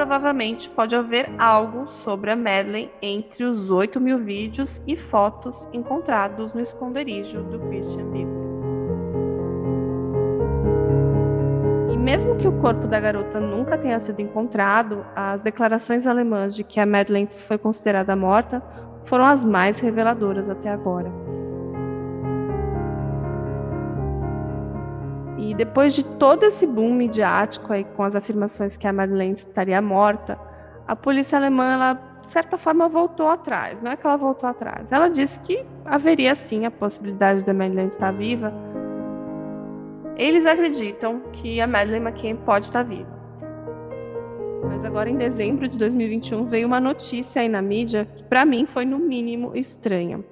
provavelmente pode haver algo sobre a Madeleine entre os 8 mil vídeos e fotos encontrados no esconderijo do Christian Bieber. E mesmo que o corpo da garota nunca tenha sido encontrado, as declarações alemãs de que a Madeleine foi considerada morta foram as mais reveladoras até agora. E depois de todo esse boom midiático aí com as afirmações que a Madeleine estaria morta, a polícia alemã, ela, de certa forma, voltou atrás. Não é que ela voltou atrás. Ela disse que haveria sim a possibilidade da Madeleine estar viva. Eles acreditam que a Madeleine McCann pode estar viva. Mas agora, em dezembro de 2021, veio uma notícia aí na mídia que, para mim, foi no mínimo estranha.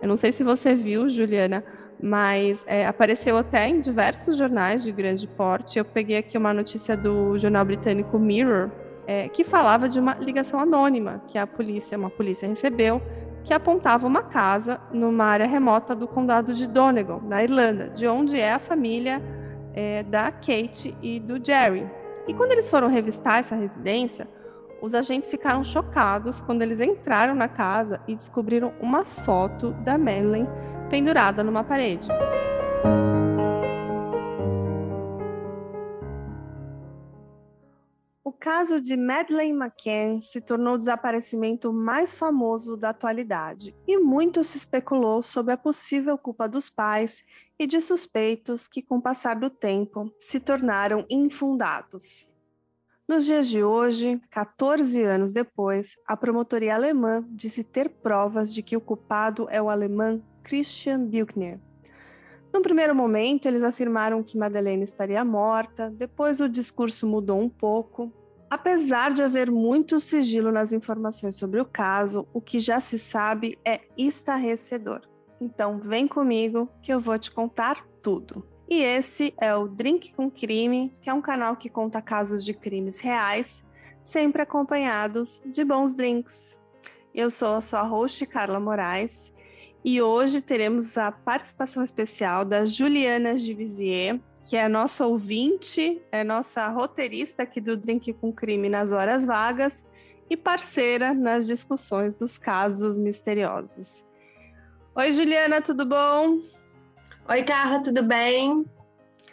Eu não sei se você viu, Juliana, mas é, apareceu até em diversos jornais de grande porte. Eu peguei aqui uma notícia do jornal britânico Mirror, é, que falava de uma ligação anônima que a polícia, uma polícia recebeu, que apontava uma casa numa área remota do condado de Donegal, na Irlanda, de onde é a família é, da Kate e do Jerry. E quando eles foram revistar essa residência, os agentes ficaram chocados quando eles entraram na casa e descobriram uma foto da Madeleine pendurada numa parede. O caso de Madeleine McCann se tornou o desaparecimento mais famoso da atualidade e muito se especulou sobre a possível culpa dos pais e de suspeitos que, com o passar do tempo, se tornaram infundados. Nos dias de hoje, 14 anos depois, a promotoria alemã disse ter provas de que o culpado é o alemão Christian Buchner. No primeiro momento, eles afirmaram que Madeleine estaria morta, depois o discurso mudou um pouco. Apesar de haver muito sigilo nas informações sobre o caso, o que já se sabe é estarrecedor. Então, vem comigo que eu vou te contar tudo. E esse é o Drink com Crime, que é um canal que conta casos de crimes reais, sempre acompanhados de bons drinks. Eu sou a sua host, Carla Moraes, e hoje teremos a participação especial da Juliana Givisier, que é a nossa ouvinte, é nossa roteirista aqui do Drink com Crime nas horas vagas e parceira nas discussões dos casos misteriosos. Oi, Juliana, tudo bom? Oi, Carla, tudo bem?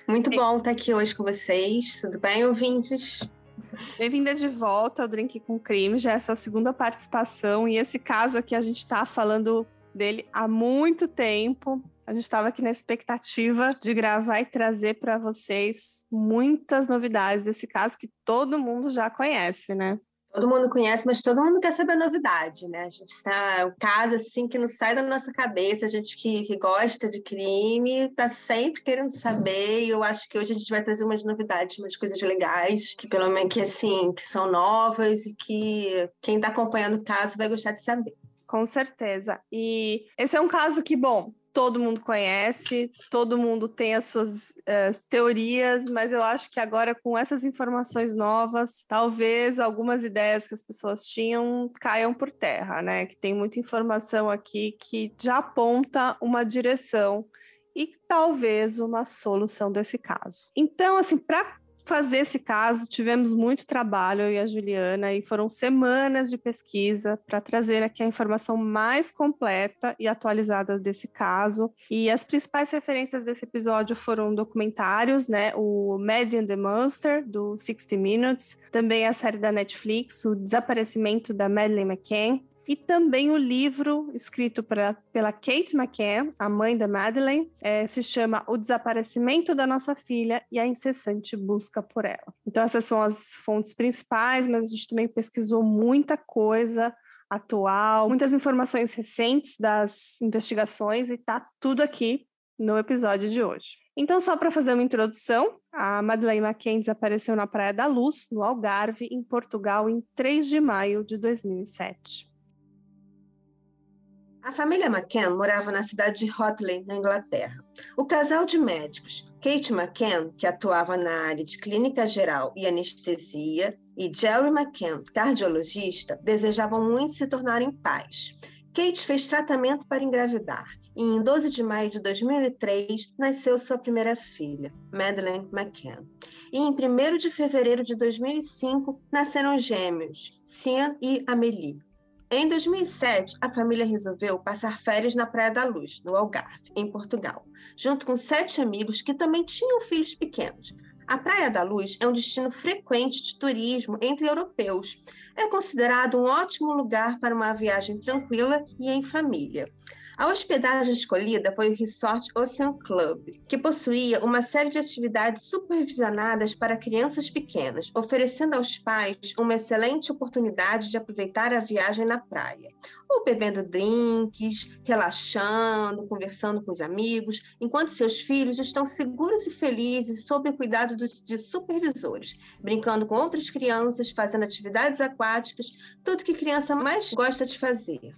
Muito bom estar aqui hoje com vocês. Tudo bem, ouvintes? Bem-vinda de volta ao Drink com Crime, já é a sua segunda participação. E esse caso aqui a gente está falando dele há muito tempo. A gente estava aqui na expectativa de gravar e trazer para vocês muitas novidades desse caso que todo mundo já conhece, né? Todo mundo conhece, mas todo mundo quer saber a novidade, né? A gente está. O caso, assim, que não sai da nossa cabeça, a gente que, que gosta de crime, está sempre querendo saber. E eu acho que hoje a gente vai trazer umas novidades, umas coisas legais, que pelo menos que, assim, que são novas e que quem está acompanhando o caso vai gostar de saber. Com certeza. E esse é um caso que, bom, todo mundo conhece, todo mundo tem as suas uh, teorias, mas eu acho que agora, com essas informações novas, talvez algumas ideias que as pessoas tinham caiam por terra, né? Que tem muita informação aqui que já aponta uma direção e talvez uma solução desse caso. Então, assim, para fazer esse caso, tivemos muito trabalho, eu e a Juliana, e foram semanas de pesquisa para trazer aqui a informação mais completa e atualizada desse caso. E as principais referências desse episódio foram documentários, né? O Mad and the Monster, do 60 Minutes, também a série da Netflix, O Desaparecimento da Madeleine McCann, e também o livro escrito pra, pela Kate McCann, a mãe da Madeleine, é, se chama O Desaparecimento da Nossa Filha e a Incessante Busca por Ela. Então, essas são as fontes principais, mas a gente também pesquisou muita coisa atual, muitas informações recentes das investigações e tá tudo aqui no episódio de hoje. Então, só para fazer uma introdução, a Madeleine McCann desapareceu na Praia da Luz, no Algarve, em Portugal, em 3 de maio de 2007. A família McCann morava na cidade de Hotley, na Inglaterra. O casal de médicos, Kate McCann, que atuava na área de clínica geral e anestesia, e Jerry McCann, cardiologista, desejavam muito se tornarem pais. Kate fez tratamento para engravidar e em 12 de maio de 2003 nasceu sua primeira filha, Madeleine McCann. E em 1 de fevereiro de 2005 nasceram gêmeos, Cian e Amélie. Em 2007, a família resolveu passar férias na Praia da Luz, no Algarve, em Portugal, junto com sete amigos que também tinham filhos pequenos. A Praia da Luz é um destino frequente de turismo entre europeus. É considerado um ótimo lugar para uma viagem tranquila e em família. A hospedagem escolhida foi o Resort Ocean Club, que possuía uma série de atividades supervisionadas para crianças pequenas, oferecendo aos pais uma excelente oportunidade de aproveitar a viagem na praia, ou bebendo drinks, relaxando, conversando com os amigos, enquanto seus filhos estão seguros e felizes sob o cuidado dos, de supervisores, brincando com outras crianças, fazendo atividades aquáticas, tudo que criança mais gosta de fazer.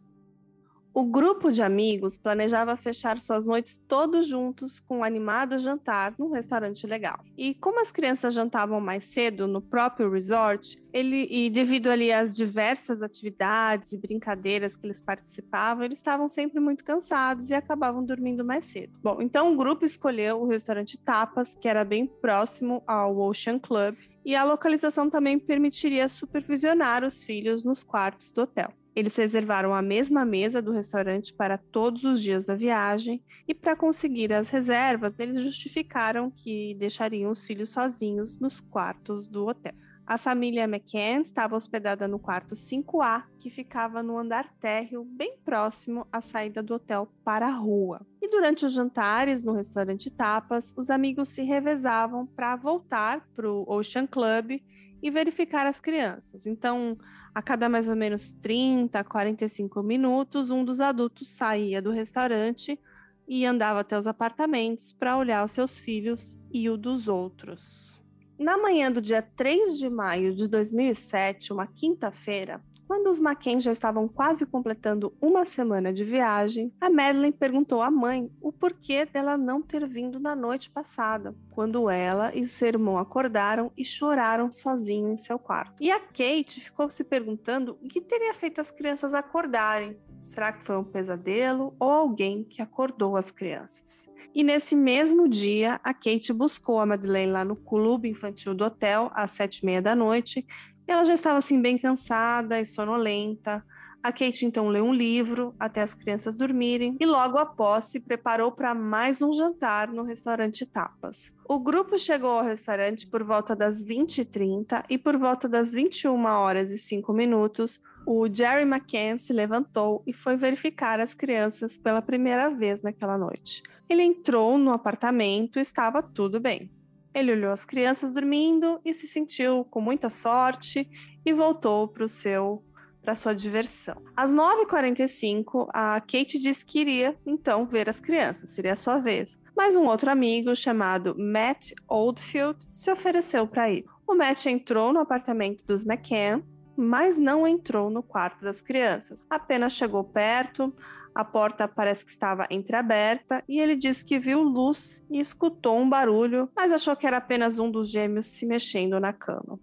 O grupo de amigos planejava fechar suas noites todos juntos com um animado jantar num restaurante legal. E como as crianças jantavam mais cedo no próprio resort, ele e devido ali às diversas atividades e brincadeiras que eles participavam, eles estavam sempre muito cansados e acabavam dormindo mais cedo. Bom, então o grupo escolheu o restaurante Tapas, que era bem próximo ao Ocean Club, e a localização também permitiria supervisionar os filhos nos quartos do hotel. Eles reservaram a mesma mesa do restaurante para todos os dias da viagem e, para conseguir as reservas, eles justificaram que deixariam os filhos sozinhos nos quartos do hotel. A família McCann estava hospedada no quarto 5A, que ficava no andar térreo, bem próximo à saída do hotel para a rua. E durante os jantares no restaurante Tapas, os amigos se revezavam para voltar para o Ocean Club e verificar as crianças. Então, a cada mais ou menos 30, 45 minutos, um dos adultos saía do restaurante e andava até os apartamentos para olhar os seus filhos e o dos outros. Na manhã do dia 3 de maio de 2007, uma quinta-feira, quando os McCain já estavam quase completando uma semana de viagem, a Madeline perguntou à mãe o porquê dela não ter vindo na noite passada, quando ela e o seu irmão acordaram e choraram sozinhos em seu quarto. E a Kate ficou se perguntando o que teria feito as crianças acordarem. Será que foi um pesadelo ou alguém que acordou as crianças? E nesse mesmo dia, a Kate buscou a Madeleine lá no clube infantil do hotel às sete e meia da noite ela já estava assim bem cansada e sonolenta. A Kate então leu um livro até as crianças dormirem e logo após se preparou para mais um jantar no restaurante Tapas. O grupo chegou ao restaurante por volta das 20h30 e por volta das 21 horas e 5 minutos, o Jerry McCann se levantou e foi verificar as crianças pela primeira vez naquela noite. Ele entrou no apartamento e estava tudo bem. Ele olhou as crianças dormindo e se sentiu com muita sorte e voltou para o seu para sua diversão. Às 9h45, a Kate disse que iria então ver as crianças, seria a sua vez. Mas um outro amigo chamado Matt Oldfield se ofereceu para ir. O Matt entrou no apartamento dos McCann, mas não entrou no quarto das crianças. Apenas chegou perto, a porta parece que estava entreaberta e ele disse que viu luz e escutou um barulho, mas achou que era apenas um dos gêmeos se mexendo na cama.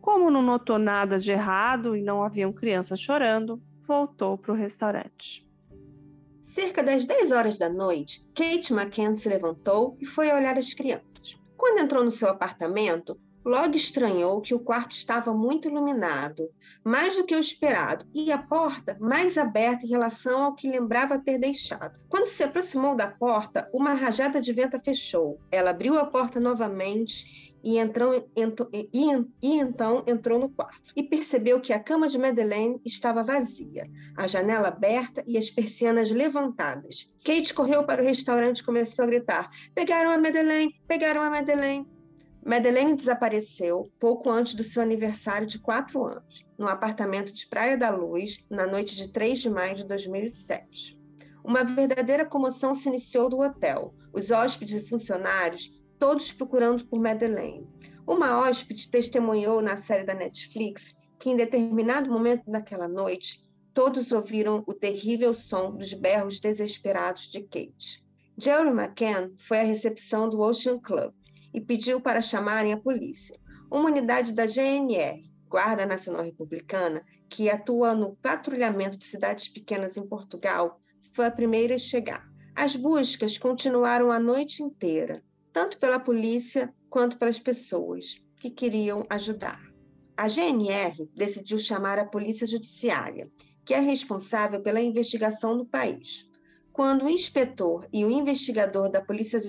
Como não notou nada de errado e não haviam crianças chorando, voltou para o restaurante. Cerca das 10 horas da noite, Kate McCann se levantou e foi olhar as crianças. Quando entrou no seu apartamento, Logo estranhou que o quarto estava muito iluminado, mais do que o esperado, e a porta mais aberta em relação ao que lembrava ter deixado. Quando se aproximou da porta, uma rajada de vento fechou. Ela abriu a porta novamente e, entrou, e, e, então entrou no quarto e percebeu que a cama de Madeleine estava vazia, a janela aberta e as persianas levantadas. Kate correu para o restaurante e começou a gritar: Pegaram a Madeleine! Pegaram a Madeleine! Madeleine desapareceu pouco antes do seu aniversário de quatro anos, no apartamento de Praia da Luz, na noite de 3 de maio de 2007. Uma verdadeira comoção se iniciou do hotel, os hóspedes e funcionários todos procurando por Madeleine. Uma hóspede testemunhou na série da Netflix que, em determinado momento daquela noite, todos ouviram o terrível som dos berros desesperados de Kate. Jerry McCann foi à recepção do Ocean Club e pediu para chamarem a polícia. Uma unidade da GNR, Guarda Nacional Republicana, que atua no patrulhamento de cidades pequenas em Portugal, foi a primeira a chegar. As buscas continuaram a noite inteira, tanto pela polícia quanto pelas pessoas que queriam ajudar. A GNR decidiu chamar a Polícia Judiciária, que é responsável pela investigação no país. Quando o inspetor e o investigador da Polícia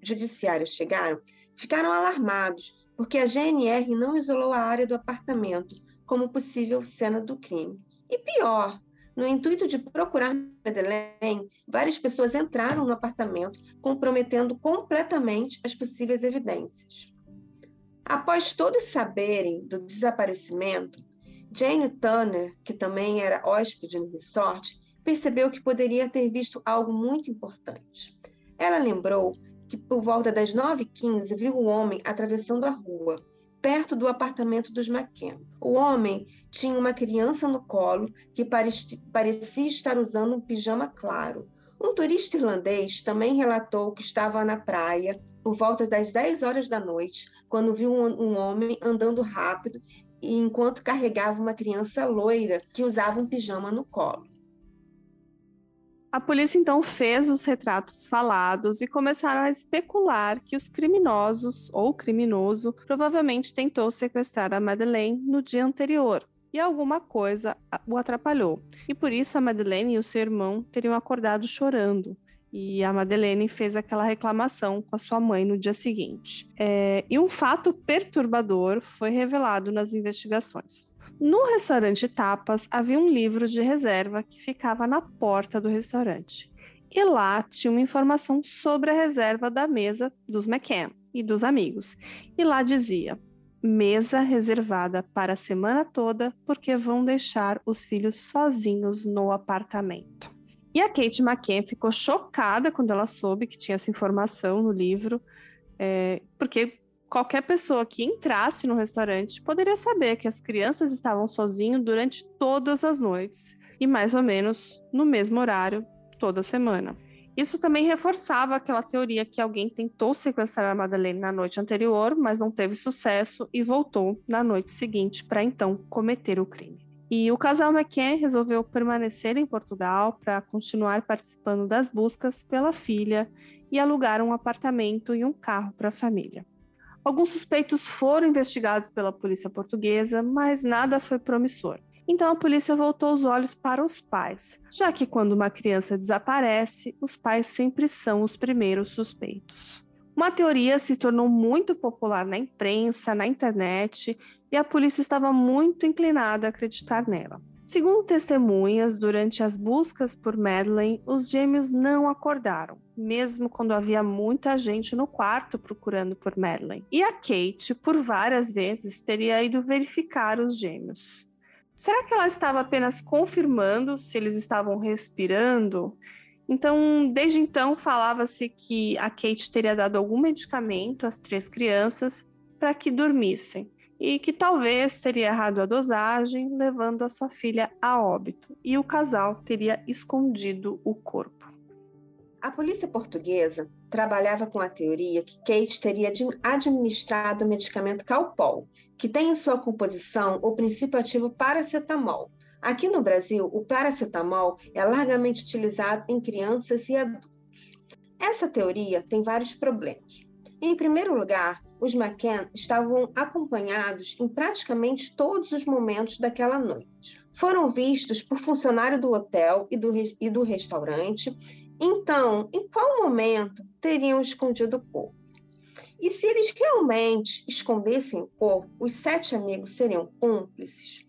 Judiciária chegaram, ficaram alarmados, porque a GNR não isolou a área do apartamento como possível cena do crime. E pior, no intuito de procurar Madeleine, várias pessoas entraram no apartamento, comprometendo completamente as possíveis evidências. Após todos saberem do desaparecimento, Jane Turner, que também era hóspede no resort, percebeu que poderia ter visto algo muito importante. Ela lembrou que por volta das 9h15 viu um homem atravessando a rua perto do apartamento dos McKenna. O homem tinha uma criança no colo que parecia estar usando um pijama claro. Um turista irlandês também relatou que estava na praia por volta das 10 horas da noite, quando viu um, homem andando rápido enquanto carregava uma criança loira que usava um pijama no colo. A polícia então fez os retratos falados e começaram a especular que os criminosos ou criminoso provavelmente tentou sequestrar a Madeleine no dia anterior e alguma coisa o atrapalhou. E por isso a Madeleine e o seu irmão teriam acordado chorando. E a Madeleine fez aquela reclamação com a sua mãe no dia seguinte. É, e um fato perturbador foi revelado nas investigações. No restaurante Tapas havia um livro de reserva que ficava na porta do restaurante. E lá tinha uma informação sobre a reserva da mesa dos McCann e dos amigos. E lá dizia: mesa reservada para a semana toda porque vão deixar os filhos sozinhos no apartamento. E a Kate McCann ficou chocada quando ela soube que tinha essa informação no livro, é, porque qualquer pessoa que entrasse no restaurante poderia saber que as crianças estavam sozinhos durante todas as noites e mais ou menos no mesmo horário toda semana. Isso também reforçava aquela teoria que alguém tentou sequestrar a Madeleine na noite anterior, mas não teve sucesso e voltou na noite seguinte para então cometer o crime. E o casal McKen resolveu permanecer em Portugal para continuar participando das buscas pela filha e alugar um apartamento e um carro para a família. Alguns suspeitos foram investigados pela polícia portuguesa, mas nada foi promissor. Então a polícia voltou os olhos para os pais, já que quando uma criança desaparece, os pais sempre são os primeiros suspeitos. Uma teoria se tornou muito popular na imprensa, na internet, e a polícia estava muito inclinada a acreditar nela. Segundo testemunhas, durante as buscas por Madeleine, os gêmeos não acordaram, mesmo quando havia muita gente no quarto procurando por Madeleine. E a Kate, por várias vezes, teria ido verificar os gêmeos. Será que ela estava apenas confirmando se eles estavam respirando? Então, desde então, falava-se que a Kate teria dado algum medicamento às três crianças para que dormissem e que talvez teria errado a dosagem, levando a sua filha a óbito, e o casal teria escondido o corpo. A polícia portuguesa trabalhava com a teoria que Kate teria administrado o medicamento Calpol, que tem em sua composição o princípio ativo paracetamol. Aqui no Brasil, o paracetamol é largamente utilizado em crianças e adultos. Essa teoria tem vários problemas. Em primeiro lugar, os McCann estavam acompanhados em praticamente todos os momentos daquela noite. Foram vistos por funcionário do hotel e do, e do restaurante. Então, em qual momento teriam escondido o corpo? E se eles realmente escondessem o corpo, os sete amigos seriam cúmplices?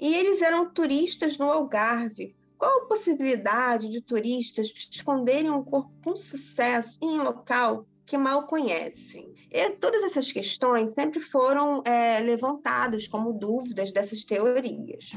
E eles eram turistas no Algarve. Qual a possibilidade de turistas esconderem um corpo com sucesso em um local que mal conhecem. E todas essas questões sempre foram é, levantadas como dúvidas dessas teorias.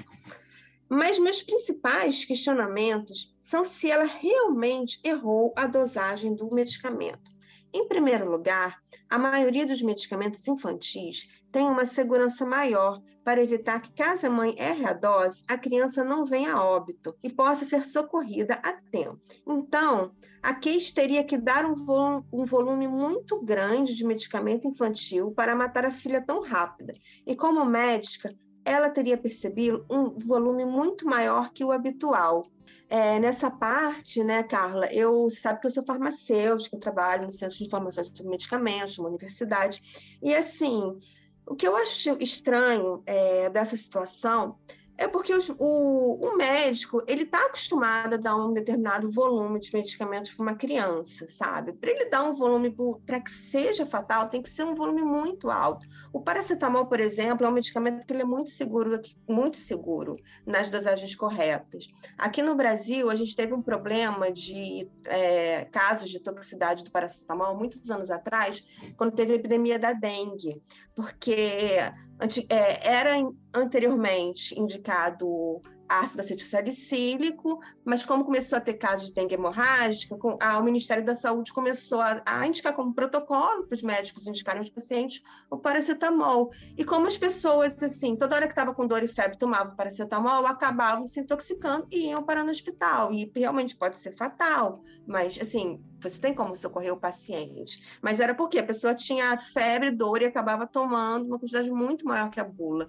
Mas meus principais questionamentos são se ela realmente errou a dosagem do medicamento. Em primeiro lugar, a maioria dos medicamentos infantis tem uma segurança maior para evitar que, caso a mãe erre a dose, a criança não venha a óbito e possa ser socorrida a tempo. Então, a Case teria que dar um volume, um volume muito grande de medicamento infantil para matar a filha tão rápida. E como médica, ela teria percebido um volume muito maior que o habitual. É, nessa parte, né, Carla, eu sabe que eu sou farmacêutica, eu trabalho no Centro de Informação sobre Medicamentos, uma universidade, e assim, o que eu acho estranho é, dessa situação é porque os, o, o, médico ele está acostumado a dar um determinado volume de medicamentos para uma criança, sabe? Para ele dar um volume para que seja fatal, tem que ser um volume muito alto. O paracetamol, por exemplo, é um medicamento que ele é muito seguro, muito seguro nas dosagens corretas. Aqui no Brasil, a gente teve um problema de é, casos de toxicidade do paracetamol muitos anos atrás, quando teve a epidemia da dengue, porque era anteriormente indicado ácido acetilsalicílico, mas como começou a ter casos de dengue hemorrágica, o Ministério da Saúde começou a, a indicar como protocolo para os médicos indicarem aos pacientes o paracetamol. E como as pessoas, assim, toda hora que estava com dor e febre tomavam paracetamol, acabavam se intoxicando e iam para no hospital. E realmente pode ser fatal, mas, assim, você tem como socorrer o paciente. Mas era porque a pessoa tinha febre, dor e acabava tomando uma quantidade muito maior que a bula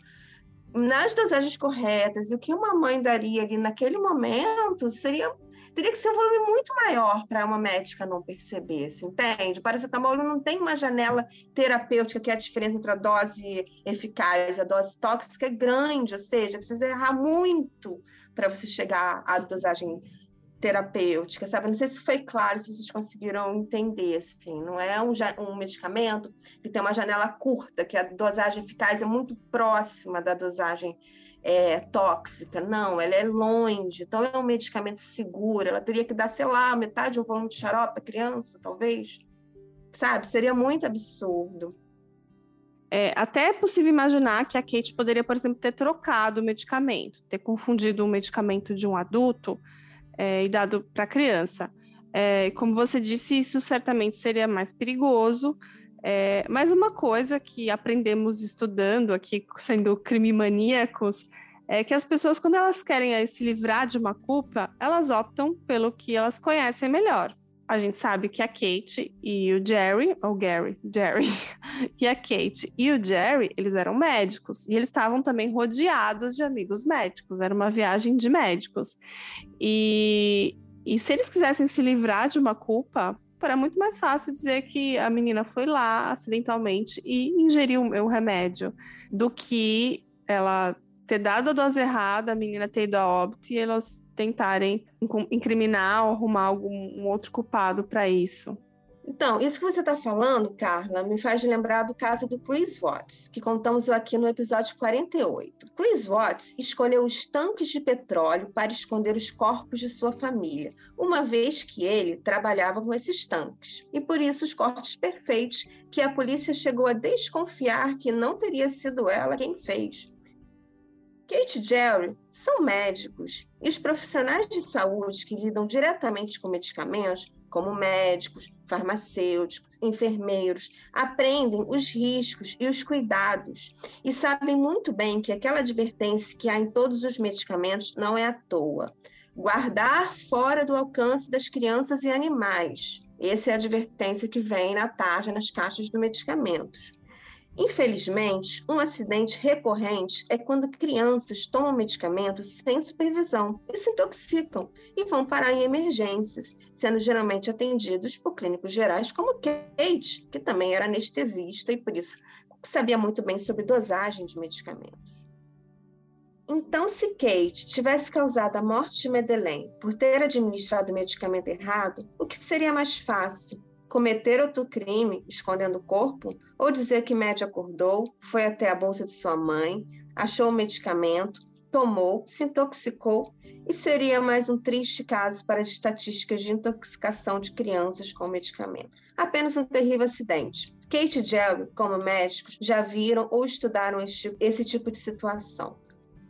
nas dosagens corretas, o que uma mãe daria ali naquele momento seria teria que ser um volume muito maior para uma médica não perceber, se entende? O paracetamol não tem uma janela terapêutica que é a diferença entre a dose eficaz e a dose tóxica é grande, ou seja, precisa errar muito para você chegar à dosagem terapêutica, sabe? Não sei se foi claro, se vocês conseguiram entender, assim, não é um, um medicamento que tem uma janela curta, que a dosagem eficaz é muito próxima da dosagem é, tóxica, não, ela é longe, então é um medicamento seguro, ela teria que dar, sei lá, metade de um volume de xarope para criança, talvez, sabe? Seria muito absurdo. É, até é possível imaginar que a Kate poderia, por exemplo, ter trocado o medicamento, ter confundido o medicamento de um adulto é, e dado para a criança. É, como você disse, isso certamente seria mais perigoso. É, mas uma coisa que aprendemos estudando aqui, sendo crime maníacos, é que as pessoas, quando elas querem se livrar de uma culpa, elas optam pelo que elas conhecem melhor a gente sabe que a Kate e o Jerry, ou Gary, Jerry, e a Kate e o Jerry, eles eram médicos e eles estavam também rodeados de amigos médicos, era uma viagem de médicos. E, e se eles quisessem se livrar de uma culpa, era muito mais fácil dizer que a menina foi lá acidentalmente e ingeriu o remédio do que ela ter dado a dose errada, a menina ter ido a óbito e elas tentarem incriminar ou arrumar algum um outro culpado para isso. Então, isso que você está falando, Carla, me faz lembrar do caso do Chris Watts, que contamos aqui no episódio 48. Chris Watts escolheu os tanques de petróleo para esconder os corpos de sua família, uma vez que ele trabalhava com esses tanques. E por isso os cortes perfeitos que a polícia chegou a desconfiar que não teria sido ela quem fez. Kate e Jerry são médicos e os profissionais de saúde que lidam diretamente com medicamentos, como médicos, farmacêuticos, enfermeiros, aprendem os riscos e os cuidados e sabem muito bem que aquela advertência que há em todos os medicamentos não é à toa. Guardar fora do alcance das crianças e animais. Essa é a advertência que vem na tarja nas caixas de medicamentos. Infelizmente, um acidente recorrente é quando crianças tomam medicamentos sem supervisão e se intoxicam e vão parar em emergências, sendo geralmente atendidos por clínicos gerais como Kate, que também era anestesista e por isso sabia muito bem sobre dosagem de medicamentos. Então, se Kate tivesse causado a morte de Madeleine por ter administrado o medicamento errado, o que seria mais fácil? Cometer outro crime escondendo o corpo, ou dizer que Matt acordou, foi até a bolsa de sua mãe, achou o medicamento, tomou, se intoxicou e seria mais um triste caso para as estatísticas de intoxicação de crianças com medicamento. Apenas um terrível acidente. Kate e Jerry, como médicos, já viram ou estudaram esse, esse tipo de situação.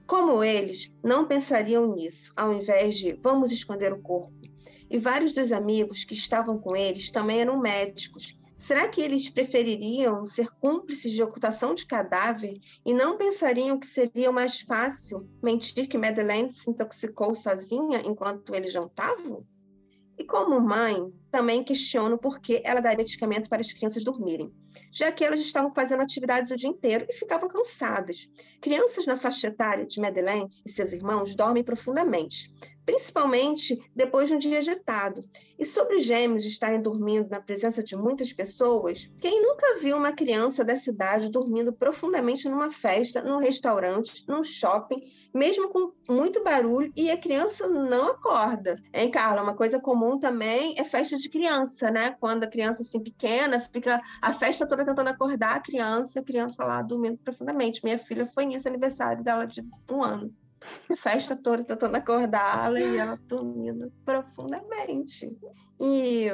Como eles, não pensariam nisso, ao invés de vamos esconder o corpo e vários dos amigos que estavam com eles também eram médicos. Será que eles prefeririam ser cúmplices de ocultação de cadáver e não pensariam que seria mais fácil mentir que Madeleine se intoxicou sozinha enquanto eles jantavam? E como mãe, também questiono por que ela dá medicamento para as crianças dormirem, já que elas estavam fazendo atividades o dia inteiro e ficavam cansadas. Crianças na faixa etária de Madeleine e seus irmãos dormem profundamente, principalmente depois de um dia agitado. E sobre os gêmeos estarem dormindo na presença de muitas pessoas, quem nunca viu uma criança dessa idade dormindo profundamente numa festa, num restaurante, num shopping, mesmo com muito barulho, e a criança não acorda? Hein, Carla? Uma coisa comum também é festa de criança, né? Quando a criança assim pequena fica a festa toda tentando acordar a criança, a criança lá dormindo profundamente. Minha filha foi nisso, aniversário dela de um ano festa toda tentando acordá-la e ela dormindo profundamente. E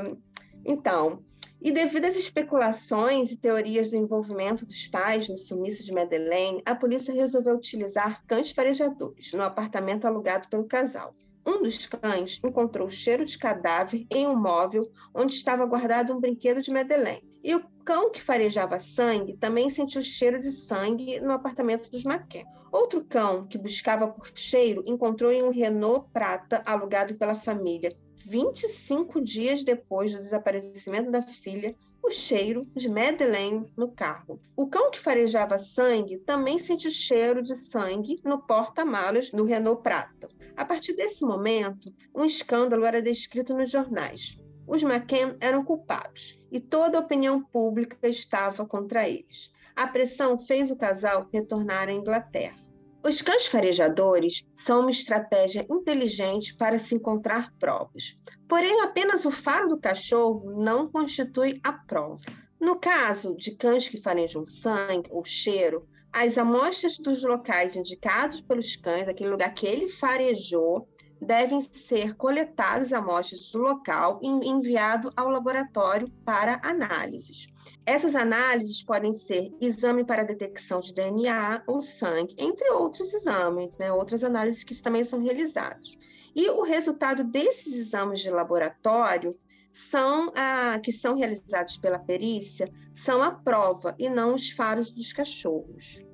então, e devido às especulações e teorias do envolvimento dos pais no sumiço de Madeleine, a polícia resolveu utilizar cães farejadores no apartamento alugado pelo casal. Um dos cães encontrou cheiro de cadáver em um móvel onde estava guardado um brinquedo de Madeleine. E o cão que farejava sangue também sentiu cheiro de sangue no apartamento dos Maquet. Outro cão que buscava por cheiro encontrou em um Renault prata alugado pela família 25 dias depois do desaparecimento da filha, o cheiro de Madeleine no carro. O cão que farejava sangue também sentiu cheiro de sangue no porta-malas do Renault Prata. A partir desse momento, um escândalo era descrito nos jornais. Os McCann eram culpados e toda a opinião pública estava contra eles. A pressão fez o casal retornar à Inglaterra. Os cães farejadores são uma estratégia inteligente para se encontrar provas. Porém, apenas o faro do cachorro não constitui a prova. No caso de cães que farejam sangue ou cheiro, as amostras dos locais indicados pelos cães, aquele lugar que ele farejou, devem ser coletadas amostras do local e enviado ao laboratório para análises. Essas análises podem ser exame para detecção de DNA ou sangue, entre outros exames, né? outras análises que também são realizadas. E o resultado desses exames de laboratório são ah, que são realizados pela perícia são a prova e não os faros dos cachorros.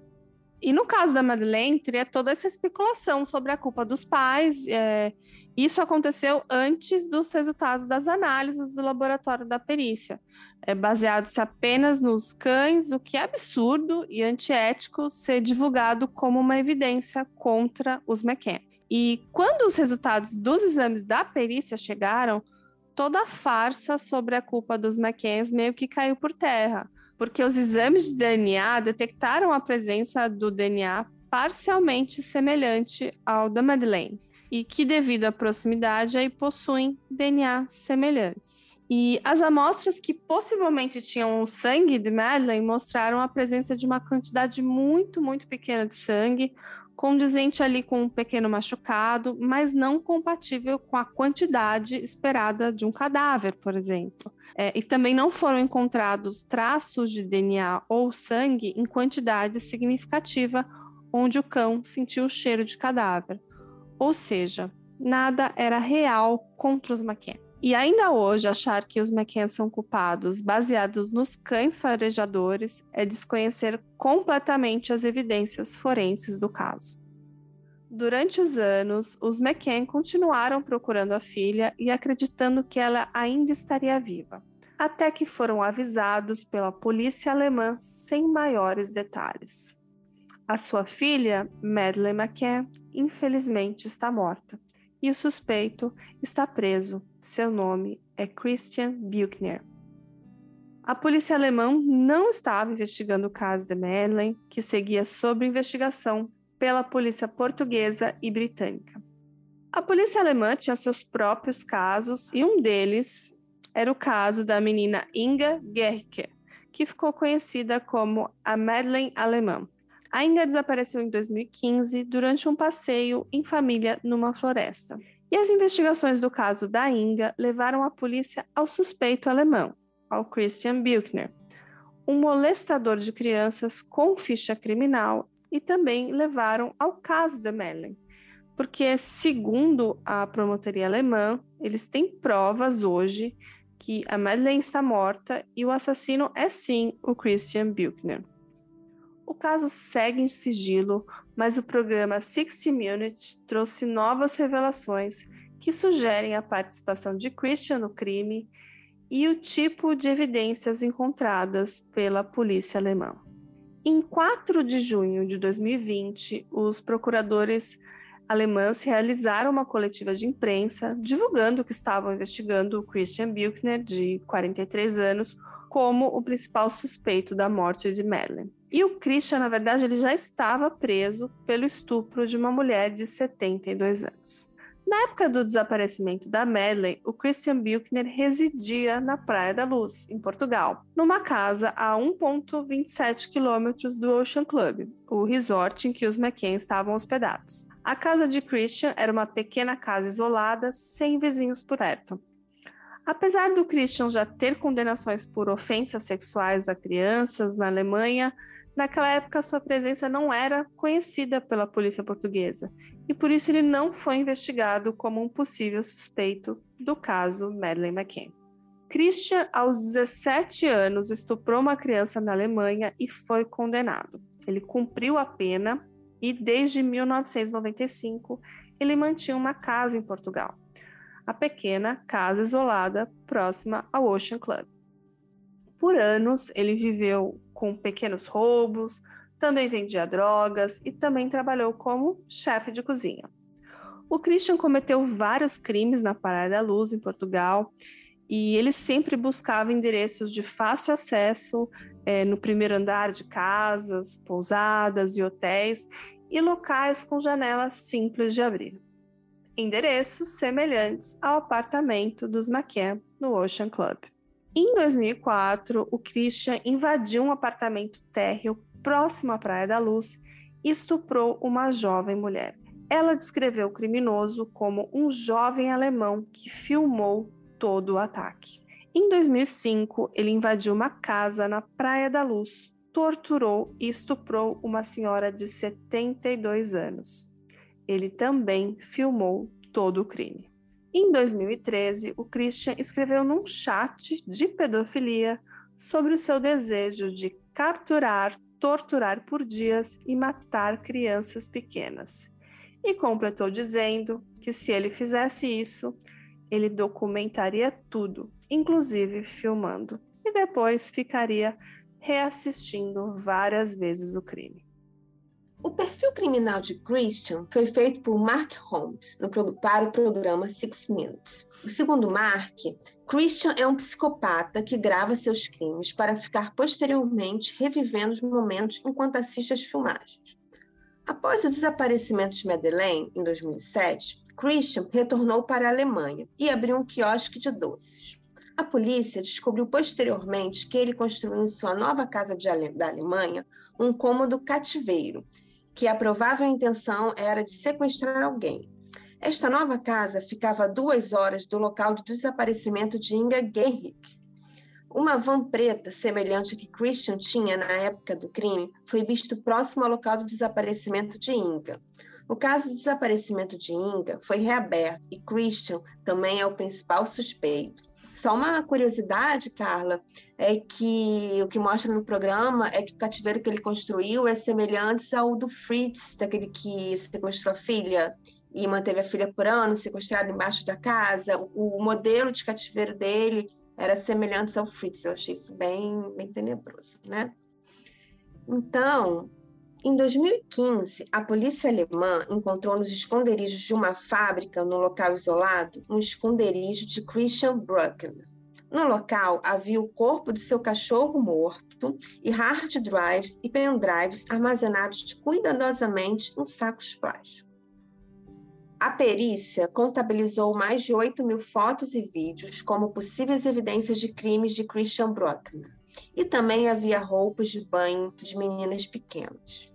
E no caso da Madeleine, teria toda essa especulação sobre a culpa dos pais. É, isso aconteceu antes dos resultados das análises do laboratório da perícia, é, baseado-se apenas nos cães, o que é absurdo e antiético ser divulgado como uma evidência contra os McCann. E quando os resultados dos exames da perícia chegaram, toda a farsa sobre a culpa dos McCanns meio que caiu por terra porque os exames de DNA detectaram a presença do DNA parcialmente semelhante ao da Madeleine e que, devido à proximidade, aí possuem DNA semelhantes. E as amostras que possivelmente tinham o sangue de Madeleine mostraram a presença de uma quantidade muito, muito pequena de sangue, condizente ali com um pequeno machucado, mas não compatível com a quantidade esperada de um cadáver, por exemplo. É, e também não foram encontrados traços de DNA ou sangue em quantidade significativa onde o cão sentiu o cheiro de cadáver. Ou seja, nada era real contra os McCann. E ainda hoje, achar que os McCann são culpados baseados nos cães farejadores é desconhecer completamente as evidências forenses do caso. Durante os anos, os McCann continuaram procurando a filha e acreditando que ela ainda estaria viva, até que foram avisados pela polícia alemã sem maiores detalhes. A sua filha, Madeleine McCann, infelizmente está morta e o suspeito está preso. Seu nome é Christian Buchner. A polícia alemã não estava investigando o caso de Madeleine, que seguia sob investigação pela polícia portuguesa e britânica. A polícia alemã tinha seus próprios casos e um deles era o caso da menina Inga Gerke, que ficou conhecida como a Madeleine alemã. A Inga desapareceu em 2015 durante um passeio em família numa floresta. E as investigações do caso da Inga levaram a polícia ao suspeito alemão, ao Christian Buchner, um molestador de crianças com ficha criminal e também levaram ao caso da Madeleine, porque, segundo a promotoria alemã, eles têm provas hoje que a Madeleine está morta e o assassino é sim o Christian Buchner. O caso segue em sigilo, mas o programa 60 Minutes trouxe novas revelações que sugerem a participação de Christian no crime e o tipo de evidências encontradas pela polícia alemã. Em 4 de junho de 2020, os procuradores alemãs realizaram uma coletiva de imprensa divulgando que estavam investigando o Christian Buchner, de 43 anos, como o principal suspeito da morte de Madeleine. E o Christian, na verdade, ele já estava preso pelo estupro de uma mulher de 72 anos. Na época do desaparecimento da Madeleine, o Christian Buchner residia na Praia da Luz, em Portugal, numa casa a 1,27 quilômetros do Ocean Club, o resort em que os McCann estavam hospedados. A casa de Christian era uma pequena casa isolada, sem vizinhos por perto. Apesar do Christian já ter condenações por ofensas sexuais a crianças na Alemanha, naquela época sua presença não era conhecida pela polícia portuguesa e por isso ele não foi investigado como um possível suspeito do caso Madeleine McCann. Christian, aos 17 anos, estuprou uma criança na Alemanha e foi condenado. Ele cumpriu a pena e, desde 1995, ele mantinha uma casa em Portugal a pequena casa isolada próxima ao Ocean Club. Por anos, ele viveu com pequenos roubos, também vendia drogas e também trabalhou como chefe de cozinha. O Christian cometeu vários crimes na Praia da Luz, em Portugal, e ele sempre buscava endereços de fácil acesso é, no primeiro andar de casas, pousadas e hotéis e locais com janelas simples de abrir endereços semelhantes ao apartamento dos McCann no Ocean Club. Em 2004, o Christian invadiu um apartamento térreo próximo à Praia da Luz e estuprou uma jovem mulher. Ela descreveu o criminoso como um jovem alemão que filmou todo o ataque. Em 2005, ele invadiu uma casa na Praia da Luz, torturou e estuprou uma senhora de 72 anos ele também filmou todo o crime. Em 2013, o Christian escreveu num chat de pedofilia sobre o seu desejo de capturar, torturar por dias e matar crianças pequenas. E completou dizendo que se ele fizesse isso, ele documentaria tudo, inclusive filmando, e depois ficaria reassistindo várias vezes o crime. O perfil criminal de Christian foi feito por Mark Holmes no, para o programa Six Minutes. Segundo Mark, Christian é um psicopata que grava seus crimes para ficar posteriormente revivendo os momentos enquanto assiste às filmagens. Após o desaparecimento de Madeleine, em 2007, Christian retornou para a Alemanha e abriu um quiosque de doces. A polícia descobriu posteriormente que ele construiu em sua nova casa de, da Alemanha um cômodo cativeiro que a provável intenção era de sequestrar alguém. Esta nova casa ficava a duas horas do local do desaparecimento de Inga Genrick. Uma van preta, semelhante à que Christian tinha na época do crime, foi visto próximo ao local do desaparecimento de Inga. O caso do desaparecimento de Inga foi reaberto e Christian também é o principal suspeito. Só uma curiosidade, Carla, é que o que mostra no programa é que o cativeiro que ele construiu é semelhante ao do Fritz, daquele que sequestrou a filha e manteve a filha por anos, sequestrada embaixo da casa. O modelo de cativeiro dele era semelhante ao Fritz. Eu achei isso bem, bem tenebroso, né? Então, em 2015, a polícia alemã encontrou nos esconderijos de uma fábrica no local isolado um esconderijo de Christian Bruckner. No local havia o corpo de seu cachorro morto e hard drives e pendrives armazenados cuidadosamente em sacos plásticos. A perícia contabilizou mais de 8 mil fotos e vídeos como possíveis evidências de crimes de Christian Bruckner. E também havia roupas de banho de meninas pequenas.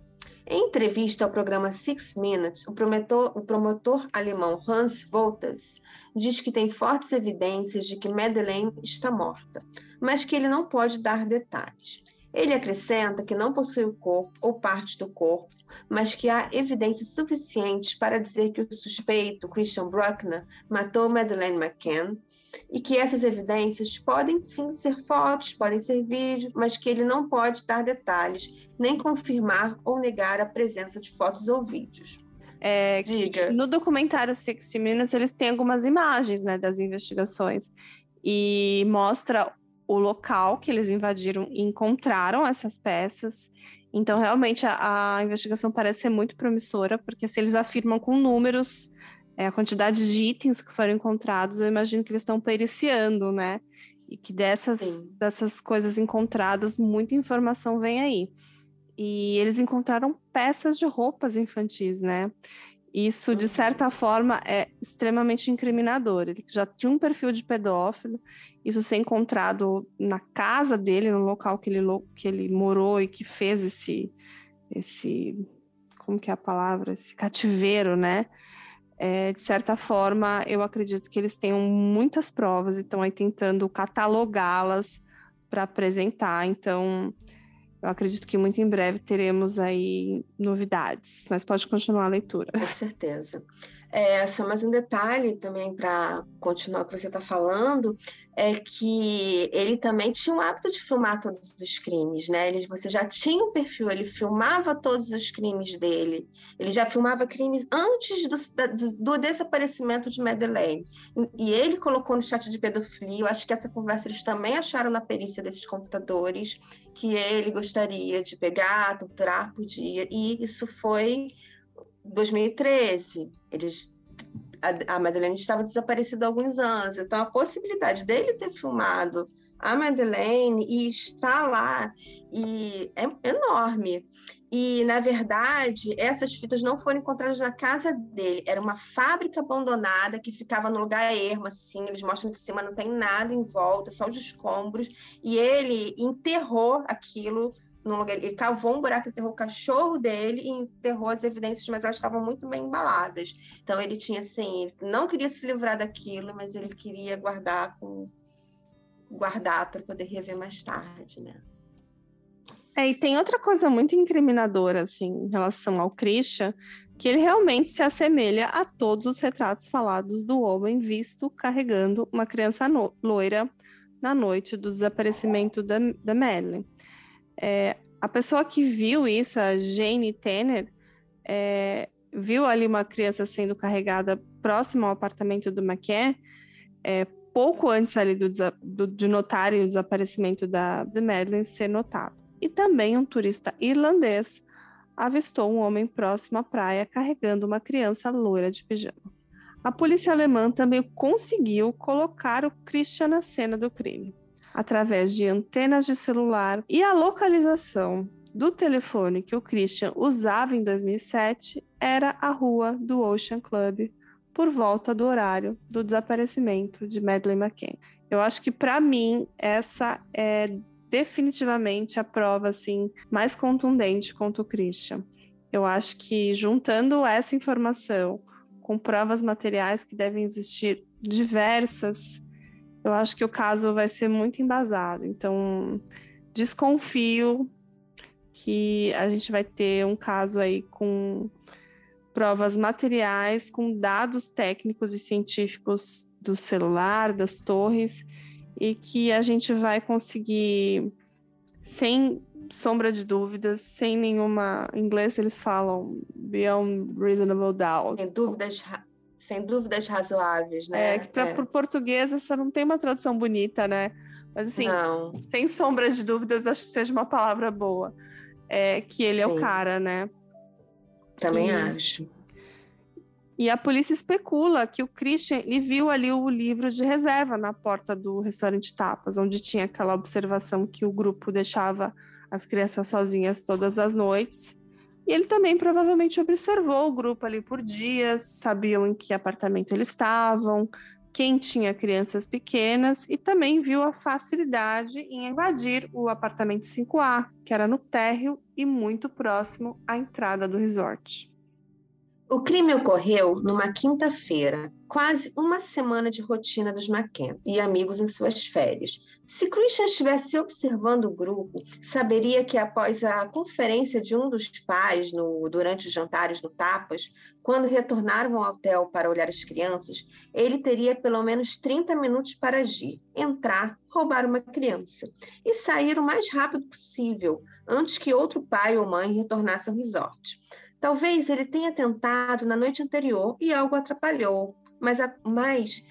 Em entrevista ao programa Six Minutes, o promotor, o promotor alemão Hans Wolters diz que tem fortes evidências de que Madeleine está morta, mas que ele não pode dar detalhes. Ele acrescenta que não possui o corpo ou parte do corpo, mas que há evidências suficientes para dizer que o suspeito, Christian Bruckner, matou Madeleine McCann e que essas evidências podem sim ser fotos, podem ser vídeos, mas que ele não pode dar detalhes, nem confirmar ou negar a presença de fotos ou vídeos. É, Diga. No documentário Six Minutes, eles têm algumas imagens né, das investigações. e mostra o local que eles invadiram e encontraram essas peças. Então, realmente, a, a investigação parece ser muito promissora, porque se eles afirmam com números é, a quantidade de itens que foram encontrados, eu imagino que eles estão periciando, né? E que dessas, dessas coisas encontradas, muita informação vem aí. E eles encontraram peças de roupas infantis, né? Isso, de uhum. certa forma, é extremamente incriminador. Ele já tinha um perfil de pedófilo, isso ser encontrado na casa dele, no local que ele, que ele morou e que fez esse, esse. Como que é a palavra? Esse cativeiro, né? É, de certa forma, eu acredito que eles tenham muitas provas e estão aí tentando catalogá-las para apresentar. Então, eu acredito que muito em breve teremos aí novidades, mas pode continuar a leitura. Com certeza. É, só mais um detalhe também para continuar o que você está falando, é que ele também tinha o hábito de filmar todos os crimes, né? Ele, você já tinha um perfil, ele filmava todos os crimes dele, ele já filmava crimes antes do, do desaparecimento de Madeleine. E, e ele colocou no chat de pedofilia, eu acho que essa conversa eles também acharam na perícia desses computadores, que ele gostaria de pegar, torturar por dia, e isso foi 2013. Eles a, a Madeleine estava desaparecida há alguns anos, então a possibilidade dele ter filmado a Madeleine e estar lá e é enorme. E, na verdade, essas fitas não foram encontradas na casa dele. Era uma fábrica abandonada que ficava no lugar ermo, assim. Eles mostram de cima não tem nada em volta, só os escombros. E ele enterrou aquilo no lugar. Ele cavou um buraco, enterrou o cachorro dele e enterrou as evidências, mas elas estavam muito bem embaladas. Então ele tinha assim, ele não queria se livrar daquilo, mas ele queria guardar com guardar para poder rever mais tarde, né? É, e tem outra coisa muito incriminadora, assim, em relação ao Christian, que ele realmente se assemelha a todos os retratos falados do homem visto carregando uma criança loira na noite do desaparecimento da, da Madeleine. É, a pessoa que viu isso, a Jane Tanner, é, viu ali uma criança sendo carregada próximo ao apartamento do McKay, é, pouco antes ali do, do, de notarem o desaparecimento da, de Madeleine ser notado. E também um turista irlandês avistou um homem próximo à praia carregando uma criança loira de pijama. A polícia alemã também conseguiu colocar o Christian na cena do crime através de antenas de celular e a localização do telefone que o Christian usava em 2007 era a rua do Ocean Club, por volta do horário do desaparecimento de Madeleine McCann. Eu acho que para mim essa é definitivamente a prova assim mais contundente contra o Christian. Eu acho que juntando essa informação com provas materiais que devem existir diversas eu acho que o caso vai ser muito embasado. Então, desconfio que a gente vai ter um caso aí com provas materiais, com dados técnicos e científicos do celular, das torres, e que a gente vai conseguir, sem sombra de dúvidas, sem nenhuma. Em inglês eles falam beyond reasonable doubt. Sem dúvidas sem dúvidas razoáveis, né? É, que para é. português essa não tem uma tradução bonita, né? Mas assim, não. sem sombra de dúvidas, acho que seja uma palavra boa. É que ele Sim. é o cara, né? Também e, acho. E a polícia especula que o Christian ele viu ali o livro de reserva na porta do restaurante Tapas, onde tinha aquela observação que o grupo deixava as crianças sozinhas todas as noites e ele também provavelmente observou o grupo ali por dias, sabiam em que apartamento eles estavam, quem tinha crianças pequenas e também viu a facilidade em invadir o apartamento 5A, que era no térreo e muito próximo à entrada do resort. O crime ocorreu numa quinta-feira, quase uma semana de rotina dos McKen e amigos em suas férias, se Christian estivesse observando o grupo, saberia que após a conferência de um dos pais no, durante os jantares no Tapas, quando retornaram ao hotel para olhar as crianças, ele teria pelo menos 30 minutos para agir, entrar, roubar uma criança e sair o mais rápido possível, antes que outro pai ou mãe retornasse ao resort. Talvez ele tenha tentado na noite anterior e algo atrapalhou, mas, a, mas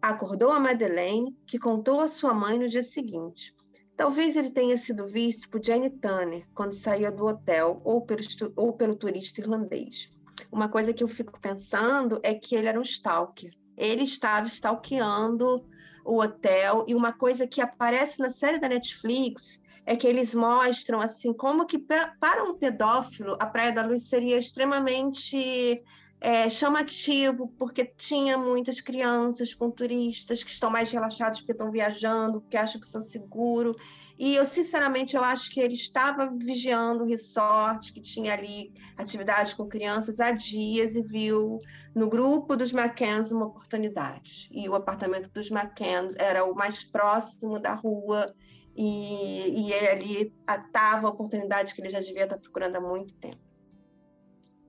acordou a Madeleine, que contou à sua mãe no dia seguinte. Talvez ele tenha sido visto por Jane Tanner quando saía do hotel ou pelo, ou pelo turista irlandês. Uma coisa que eu fico pensando é que ele era um stalker. Ele estava stalkeando o hotel e uma coisa que aparece na série da Netflix é que eles mostram assim como que para um pedófilo a Praia da Luz seria extremamente é, chamativo, porque tinha muitas crianças com turistas que estão mais relaxados porque estão viajando, porque acham que são seguros. E eu, sinceramente, eu acho que ele estava vigiando o resort, que tinha ali atividades com crianças há dias, e viu no grupo dos McCanns uma oportunidade. E o apartamento dos McCanns era o mais próximo da rua, e, e ali estava a oportunidade que ele já devia estar procurando há muito tempo.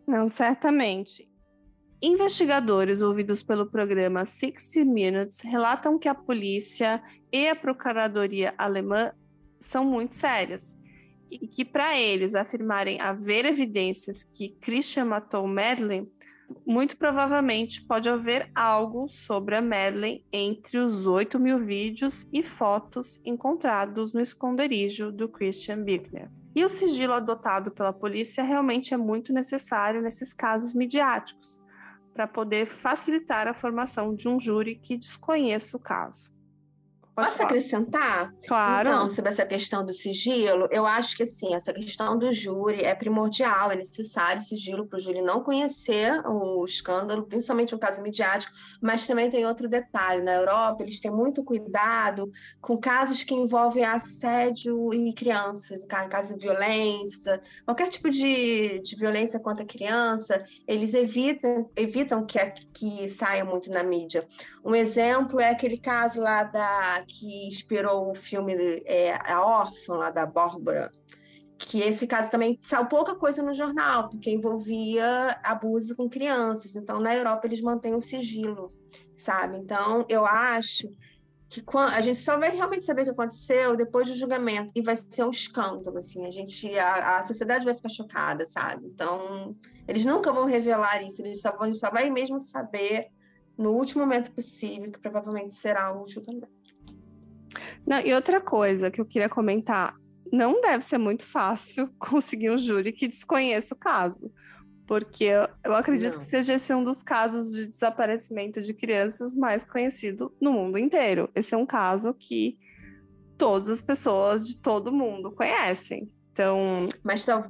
Não, certamente. Investigadores ouvidos pelo programa 60 Minutes relatam que a polícia e a procuradoria alemã são muito sérios e que para eles afirmarem haver evidências que Christian matou Madeleine, muito provavelmente pode haver algo sobre a Madeleine entre os 8 mil vídeos e fotos encontrados no esconderijo do Christian Bickner. E o sigilo adotado pela polícia realmente é muito necessário nesses casos midiáticos, para poder facilitar a formação de um júri que desconheça o caso. Pode Posso falar. acrescentar? Claro. Então, sobre essa questão do sigilo, eu acho que assim, essa questão do júri é primordial, é necessário sigilo para o júri não conhecer o escândalo, principalmente um caso midiático, mas também tem outro detalhe. Na Europa, eles têm muito cuidado com casos que envolvem assédio e crianças, casos de violência, qualquer tipo de, de violência contra a criança, eles evitam, evitam que, que saia muito na mídia. Um exemplo é aquele caso lá da que inspirou o filme é, A Órfã, lá da Bárbara, que esse caso também saiu pouca coisa no jornal, porque envolvia abuso com crianças. Então, na Europa, eles mantêm o sigilo, sabe? Então, eu acho que a gente só vai realmente saber o que aconteceu depois do julgamento e vai ser um escândalo, assim, a gente, a, a sociedade vai ficar chocada, sabe? Então, eles nunca vão revelar isso, eles só, a gente só vai mesmo saber no último momento possível, que provavelmente será o julgamento. Não, e outra coisa que eu queria comentar, não deve ser muito fácil conseguir um júri que desconheça o caso, porque eu, eu acredito não. que seja esse um dos casos de desaparecimento de crianças mais conhecido no mundo inteiro. Esse é um caso que todas as pessoas de todo mundo conhecem. Então, mas tal,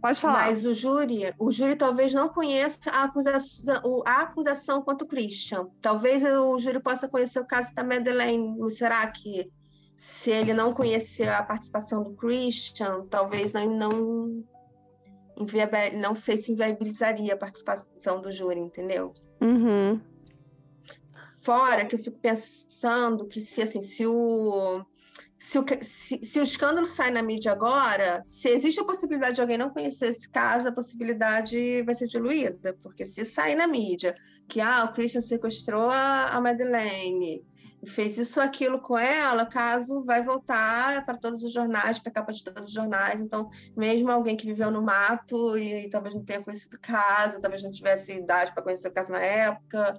Pode falar. Mas o júri, o júri talvez não conheça a acusação, a acusação contra o Christian. Talvez o júri possa conhecer o caso da Madeleine. Será que se ele não conhecer a participação do Christian, talvez não não não sei se inviabilizaria a participação do júri, entendeu? Uhum. Fora que eu fico pensando que se assim, se o se o, se, se o escândalo sai na mídia agora, se existe a possibilidade de alguém não conhecer esse caso, a possibilidade vai ser diluída, porque se sair na mídia que ah, o Christian sequestrou a, Madeleine, fez isso aquilo com ela, caso vai voltar para todos os jornais, para a capa de todos os jornais. Então, mesmo alguém que viveu no mato e, e talvez não tenha conhecido o caso, talvez não tivesse idade para conhecer o caso na época,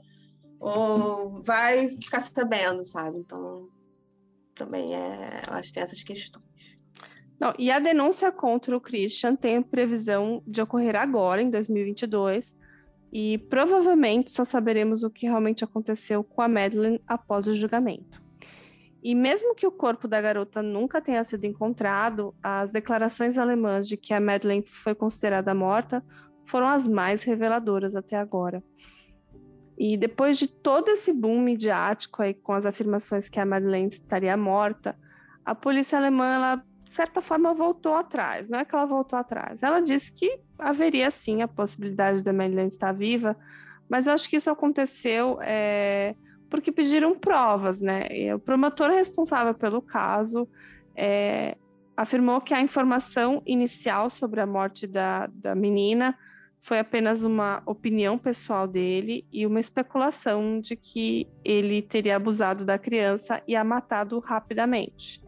ou vai ficar sabendo, sabe? Então, também é, que tem essas questões. Não, e a denúncia contra o Christian tem previsão de ocorrer agora, em 2022, e provavelmente só saberemos o que realmente aconteceu com a Madeleine após o julgamento. E mesmo que o corpo da garota nunca tenha sido encontrado, as declarações alemãs de que a Madeleine foi considerada morta foram as mais reveladoras até agora. E depois de todo esse boom midiático aí com as afirmações que a Madeleine estaria morta, a polícia alemã, ela, de certa forma, voltou atrás. Não é que ela voltou atrás. Ela disse que haveria sim a possibilidade da Madeleine estar viva, mas eu acho que isso aconteceu é, porque pediram provas, né? E o promotor responsável pelo caso é, afirmou que a informação inicial sobre a morte da, da menina foi apenas uma opinião pessoal dele e uma especulação de que ele teria abusado da criança e a matado rapidamente.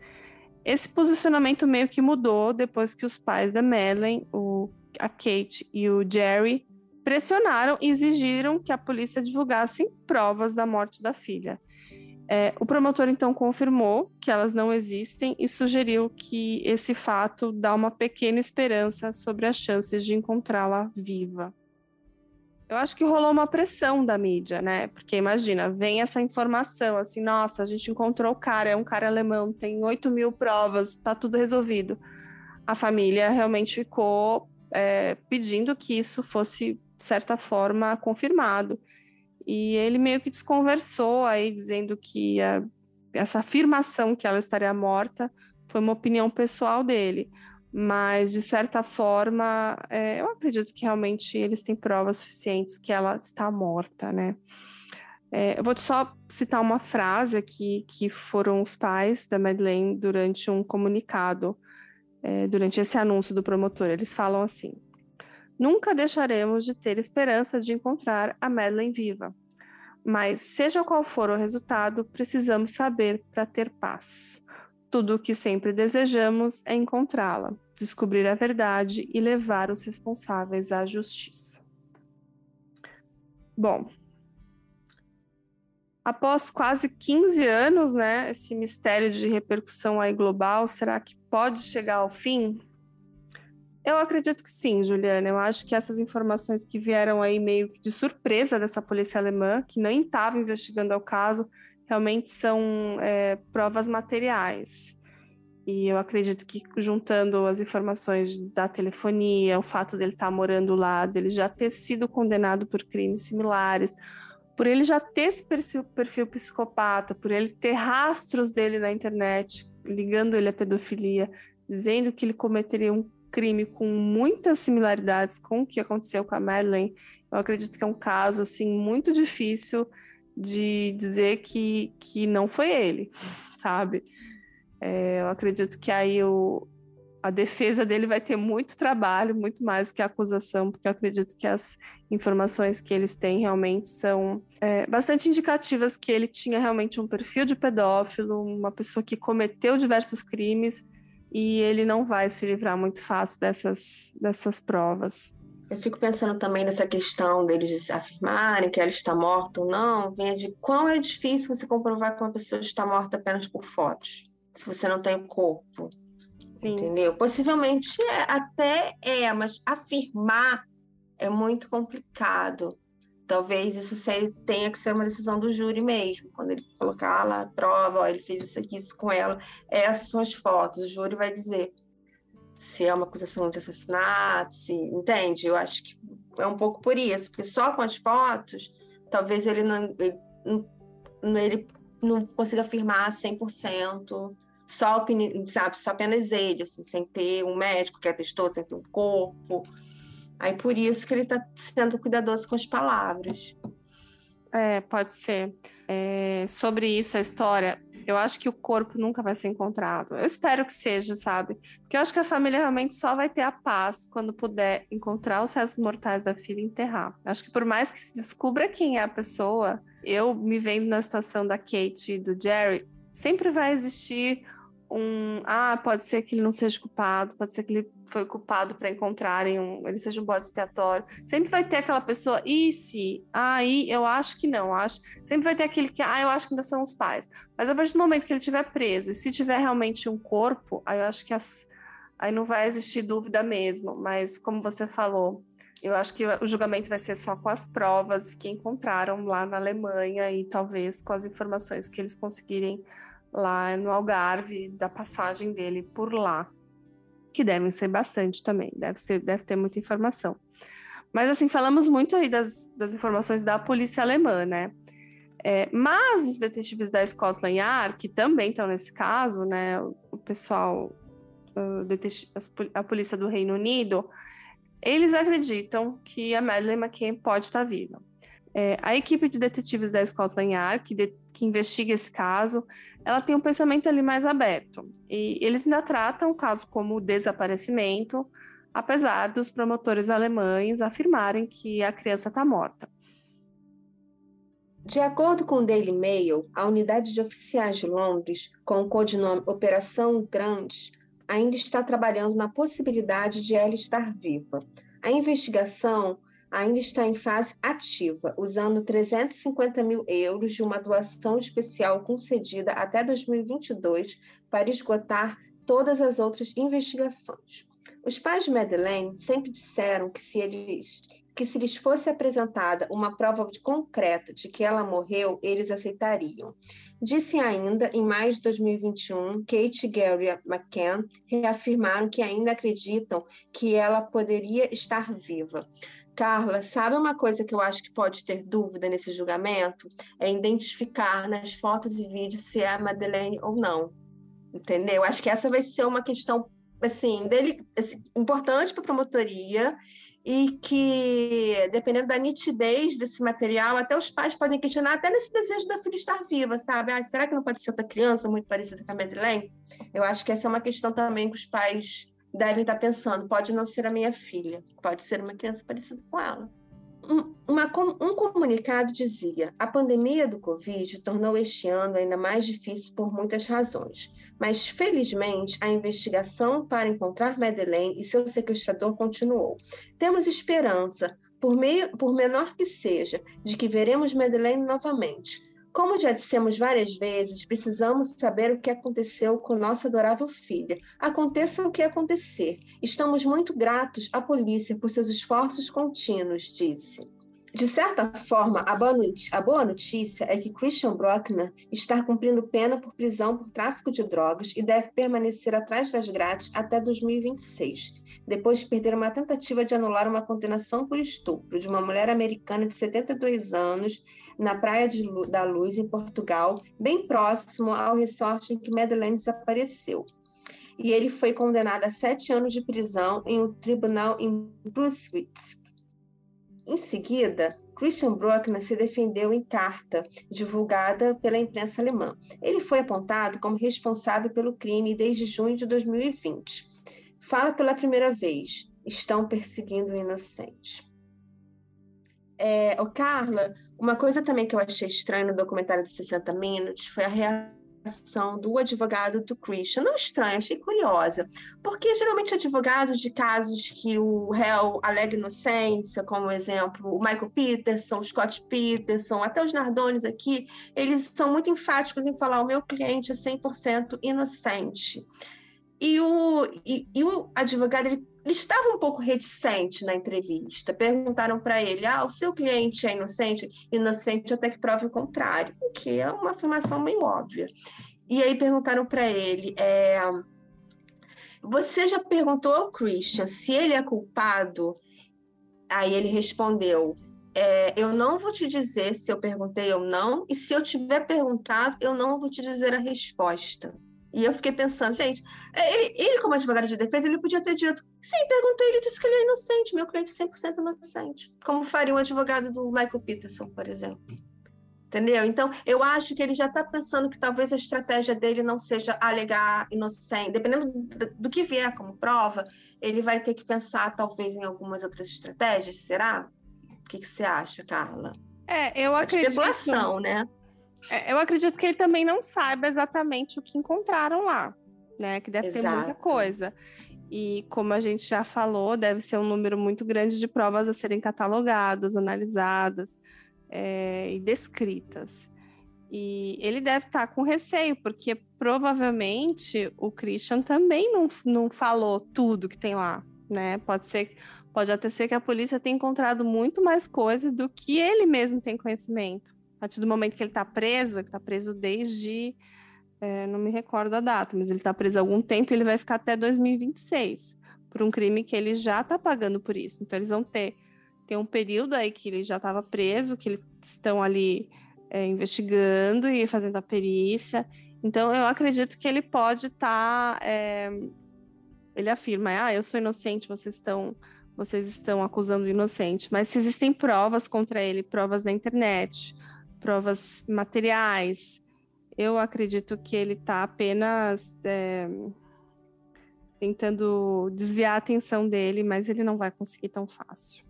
Esse posicionamento meio que mudou depois que os pais da Madeleine, o, a Kate e o Jerry, pressionaram e exigiram que a polícia divulgasse provas da morte da filha. É, o promotor então confirmou que elas não existem e sugeriu que esse fato dá uma pequena esperança sobre as chances de encontrá-la viva. Eu acho que rolou uma pressão da mídia, né? Porque imagina, vem essa informação assim, nossa, a gente encontrou o cara, é um cara alemão, tem 8 mil provas, tá tudo resolvido. A família realmente ficou é, pedindo que isso fosse, de certa forma, confirmado. E ele meio que desconversou aí, dizendo que a, essa afirmação que ela estaria morta foi uma opinião pessoal dele. Mas, de certa forma, é, eu acredito que realmente eles têm provas suficientes que ela está morta, né? É, eu vou só citar uma frase aqui que foram os pais da Madeleine durante um comunicado, é, durante esse anúncio do promotor. Eles falam assim: Nunca deixaremos de ter esperança de encontrar a Madeleine viva. Mas, seja qual for o resultado, precisamos saber para ter paz. Tudo o que sempre desejamos é encontrá-la, descobrir a verdade e levar os responsáveis à justiça. Bom, após quase 15 anos, né, esse mistério de repercussão aí global, será que pode chegar ao fim? Eu acredito que sim, Juliana. Eu acho que essas informações que vieram aí meio de surpresa dessa polícia alemã, que nem estava investigando o caso, realmente são é, provas materiais. E eu acredito que juntando as informações da telefonia, o fato dele estar tá morando lá, dele já ter sido condenado por crimes similares, por ele já ter esse perfil, perfil psicopata, por ele ter rastros dele na internet, ligando ele à pedofilia, dizendo que ele cometeria um crime com muitas similaridades com o que aconteceu com a Madeleine, eu acredito que é um caso assim muito difícil de dizer que, que não foi ele, sabe? É, eu acredito que aí o, a defesa dele vai ter muito trabalho, muito mais que a acusação, porque eu acredito que as informações que eles têm realmente são é, bastante indicativas que ele tinha realmente um perfil de pedófilo, uma pessoa que cometeu diversos crimes e ele não vai se livrar muito fácil dessas, dessas provas. Eu fico pensando também nessa questão deles afirmarem que ela está morta ou não, vem de quão é difícil você comprovar que uma pessoa está morta apenas por fotos, se você não tem o corpo. Sim. Entendeu? Possivelmente é, até é, mas afirmar é muito complicado talvez isso tenha que ser uma decisão do júri mesmo, quando ele colocar lá a prova, ó, ele fez isso aqui, isso com ela, essas são as fotos, o júri vai dizer se é uma acusação de assassinato, se entende? Eu acho que é um pouco por isso, porque só com as fotos, talvez ele não, ele, não, ele não consiga afirmar 100%, só, opini, sabe, só apenas ele, assim, sem ter um médico que atestou, sem ter um corpo, Aí por isso que ele está sendo cuidadoso com as palavras. É, pode ser. É, sobre isso, a história, eu acho que o corpo nunca vai ser encontrado. Eu espero que seja, sabe? Porque eu acho que a família realmente só vai ter a paz quando puder encontrar os restos mortais da filha e enterrar. Acho que por mais que se descubra quem é a pessoa, eu me vendo na situação da Kate e do Jerry, sempre vai existir um. Ah, pode ser que ele não seja culpado, pode ser que ele foi culpado para encontrarem um. Ele seja um bode expiatório. Sempre vai ter aquela pessoa, e se? Aí eu acho que não, acho. Sempre vai ter aquele que, ah, eu acho que ainda são os pais. Mas a partir do momento que ele estiver preso, e se tiver realmente um corpo, aí eu acho que as, aí não vai existir dúvida mesmo. Mas como você falou, eu acho que o julgamento vai ser só com as provas que encontraram lá na Alemanha e talvez com as informações que eles conseguirem lá no Algarve, da passagem dele por lá, que devem ser bastante também, deve, ser, deve ter muita informação. Mas, assim, falamos muito aí das, das informações da polícia alemã, né? É, mas os detetives da Scotland Yard, que também estão nesse caso, né? O pessoal, a polícia do Reino Unido, eles acreditam que a Madeleine McCann pode estar viva. É, a equipe de detetives da Scotland Yard, que, de, que investiga esse caso, ela tem um pensamento ali mais aberto. E eles ainda tratam o caso como desaparecimento, apesar dos promotores alemães afirmarem que a criança está morta. De acordo com o Daily Mail, a unidade de oficiais de Londres, com o codinome Operação Grande, ainda está trabalhando na possibilidade de ela estar viva. A investigação ainda está em fase ativa, usando 350 mil euros de uma doação especial concedida até 2022 para esgotar todas as outras investigações. Os pais de Madeleine sempre disseram que se eles que se lhes fosse apresentada uma prova concreta de que ela morreu, eles aceitariam. Disse ainda, em maio de 2021, Kate e Gary McCann reafirmaram que ainda acreditam que ela poderia estar viva. Carla, sabe uma coisa que eu acho que pode ter dúvida nesse julgamento? É identificar nas fotos e vídeos se é a Madeleine ou não. Entendeu? Acho que essa vai ser uma questão assim, dele, assim, importante para a promotoria e que, dependendo da nitidez desse material, até os pais podem questionar, até nesse desejo da filha estar viva, sabe? Ah, será que não pode ser outra criança muito parecida com a Madeleine? Eu acho que essa é uma questão também que os pais devem estar pensando. Pode não ser a minha filha, pode ser uma criança parecida com ela. Um, uma, um comunicado dizia: a pandemia do Covid tornou este ano ainda mais difícil por muitas razões, mas felizmente a investigação para encontrar Madeleine e seu sequestrador continuou. Temos esperança, por, meio, por menor que seja, de que veremos Madeleine novamente como já dissemos várias vezes, precisamos saber o que aconteceu com nossa adorável filha. Aconteça o que acontecer. Estamos muito gratos à polícia por seus esforços contínuos, disse. De certa forma, a boa, notícia é que Christian Brockner está cumprindo pena por prisão por tráfico de drogas e deve permanecer atrás das grades até 2026, depois de perder uma tentativa de anular uma condenação por estupro de uma mulher americana de 72 anos na Praia de, da Luz, em Portugal, bem próximo ao resort em que Madeleine desapareceu. E ele foi condenado a sete anos de prisão em um tribunal em Brunswick, em seguida, Christian Bruckner se defendeu em carta divulgada pela imprensa alemã. Ele foi apontado como responsável pelo crime desde junho de 2020. Fala pela primeira vez: estão perseguindo o inocente. É, oh, Carla, uma coisa também que eu achei estranha no documentário de 60 Minutos foi a reação do advogado do Christian. Não estranha, achei curiosa, porque geralmente advogados de casos que o réu alega inocência, como exemplo o Michael Peterson, o Scott Peterson, até os Nardones aqui, eles são muito enfáticos em falar o meu cliente é 100% inocente. E o, e, e o advogado ele ele estava um pouco reticente na entrevista. Perguntaram para ele: ah, o seu cliente é inocente? Inocente até que prove o contrário, o que é uma afirmação meio óbvia. E aí perguntaram para ele: é, você já perguntou ao Christian se ele é culpado? Aí ele respondeu: é, eu não vou te dizer se eu perguntei ou não, e se eu tiver perguntado, eu não vou te dizer a resposta. E eu fiquei pensando, gente, ele, ele, como advogado de defesa, ele podia ter dito, sim, perguntei, ele disse que ele é inocente, meu cliente é 100% inocente. Como faria um advogado do Michael Peterson, por exemplo. Entendeu? Então, eu acho que ele já está pensando que talvez a estratégia dele não seja alegar inocente. Dependendo do que vier como prova, ele vai ter que pensar, talvez, em algumas outras estratégias, será? O que, que você acha, Carla? É, eu acredito... especulação, né? É, eu acredito que ele também não saiba exatamente o que encontraram lá, né? Que deve Exato. ter muita coisa. E como a gente já falou, deve ser um número muito grande de provas a serem catalogadas, analisadas é, e descritas. E ele deve estar com receio, porque provavelmente o Christian também não, não falou tudo que tem lá, né? Pode ser, pode até ser que a polícia tenha encontrado muito mais coisas do que ele mesmo tem conhecimento partir do momento que ele está preso, ele está preso desde. É, não me recordo a data, mas ele está preso há algum tempo e ele vai ficar até 2026 por um crime que ele já está pagando por isso. Então, eles vão ter, ter um período aí que ele já estava preso, que eles estão ali é, investigando e fazendo a perícia. Então, eu acredito que ele pode estar. Tá, é, ele afirma: ah, eu sou inocente, vocês estão. Vocês estão acusando o inocente, mas se existem provas contra ele, provas na internet, provas materiais. Eu acredito que ele está apenas é, tentando desviar a atenção dele, mas ele não vai conseguir tão fácil.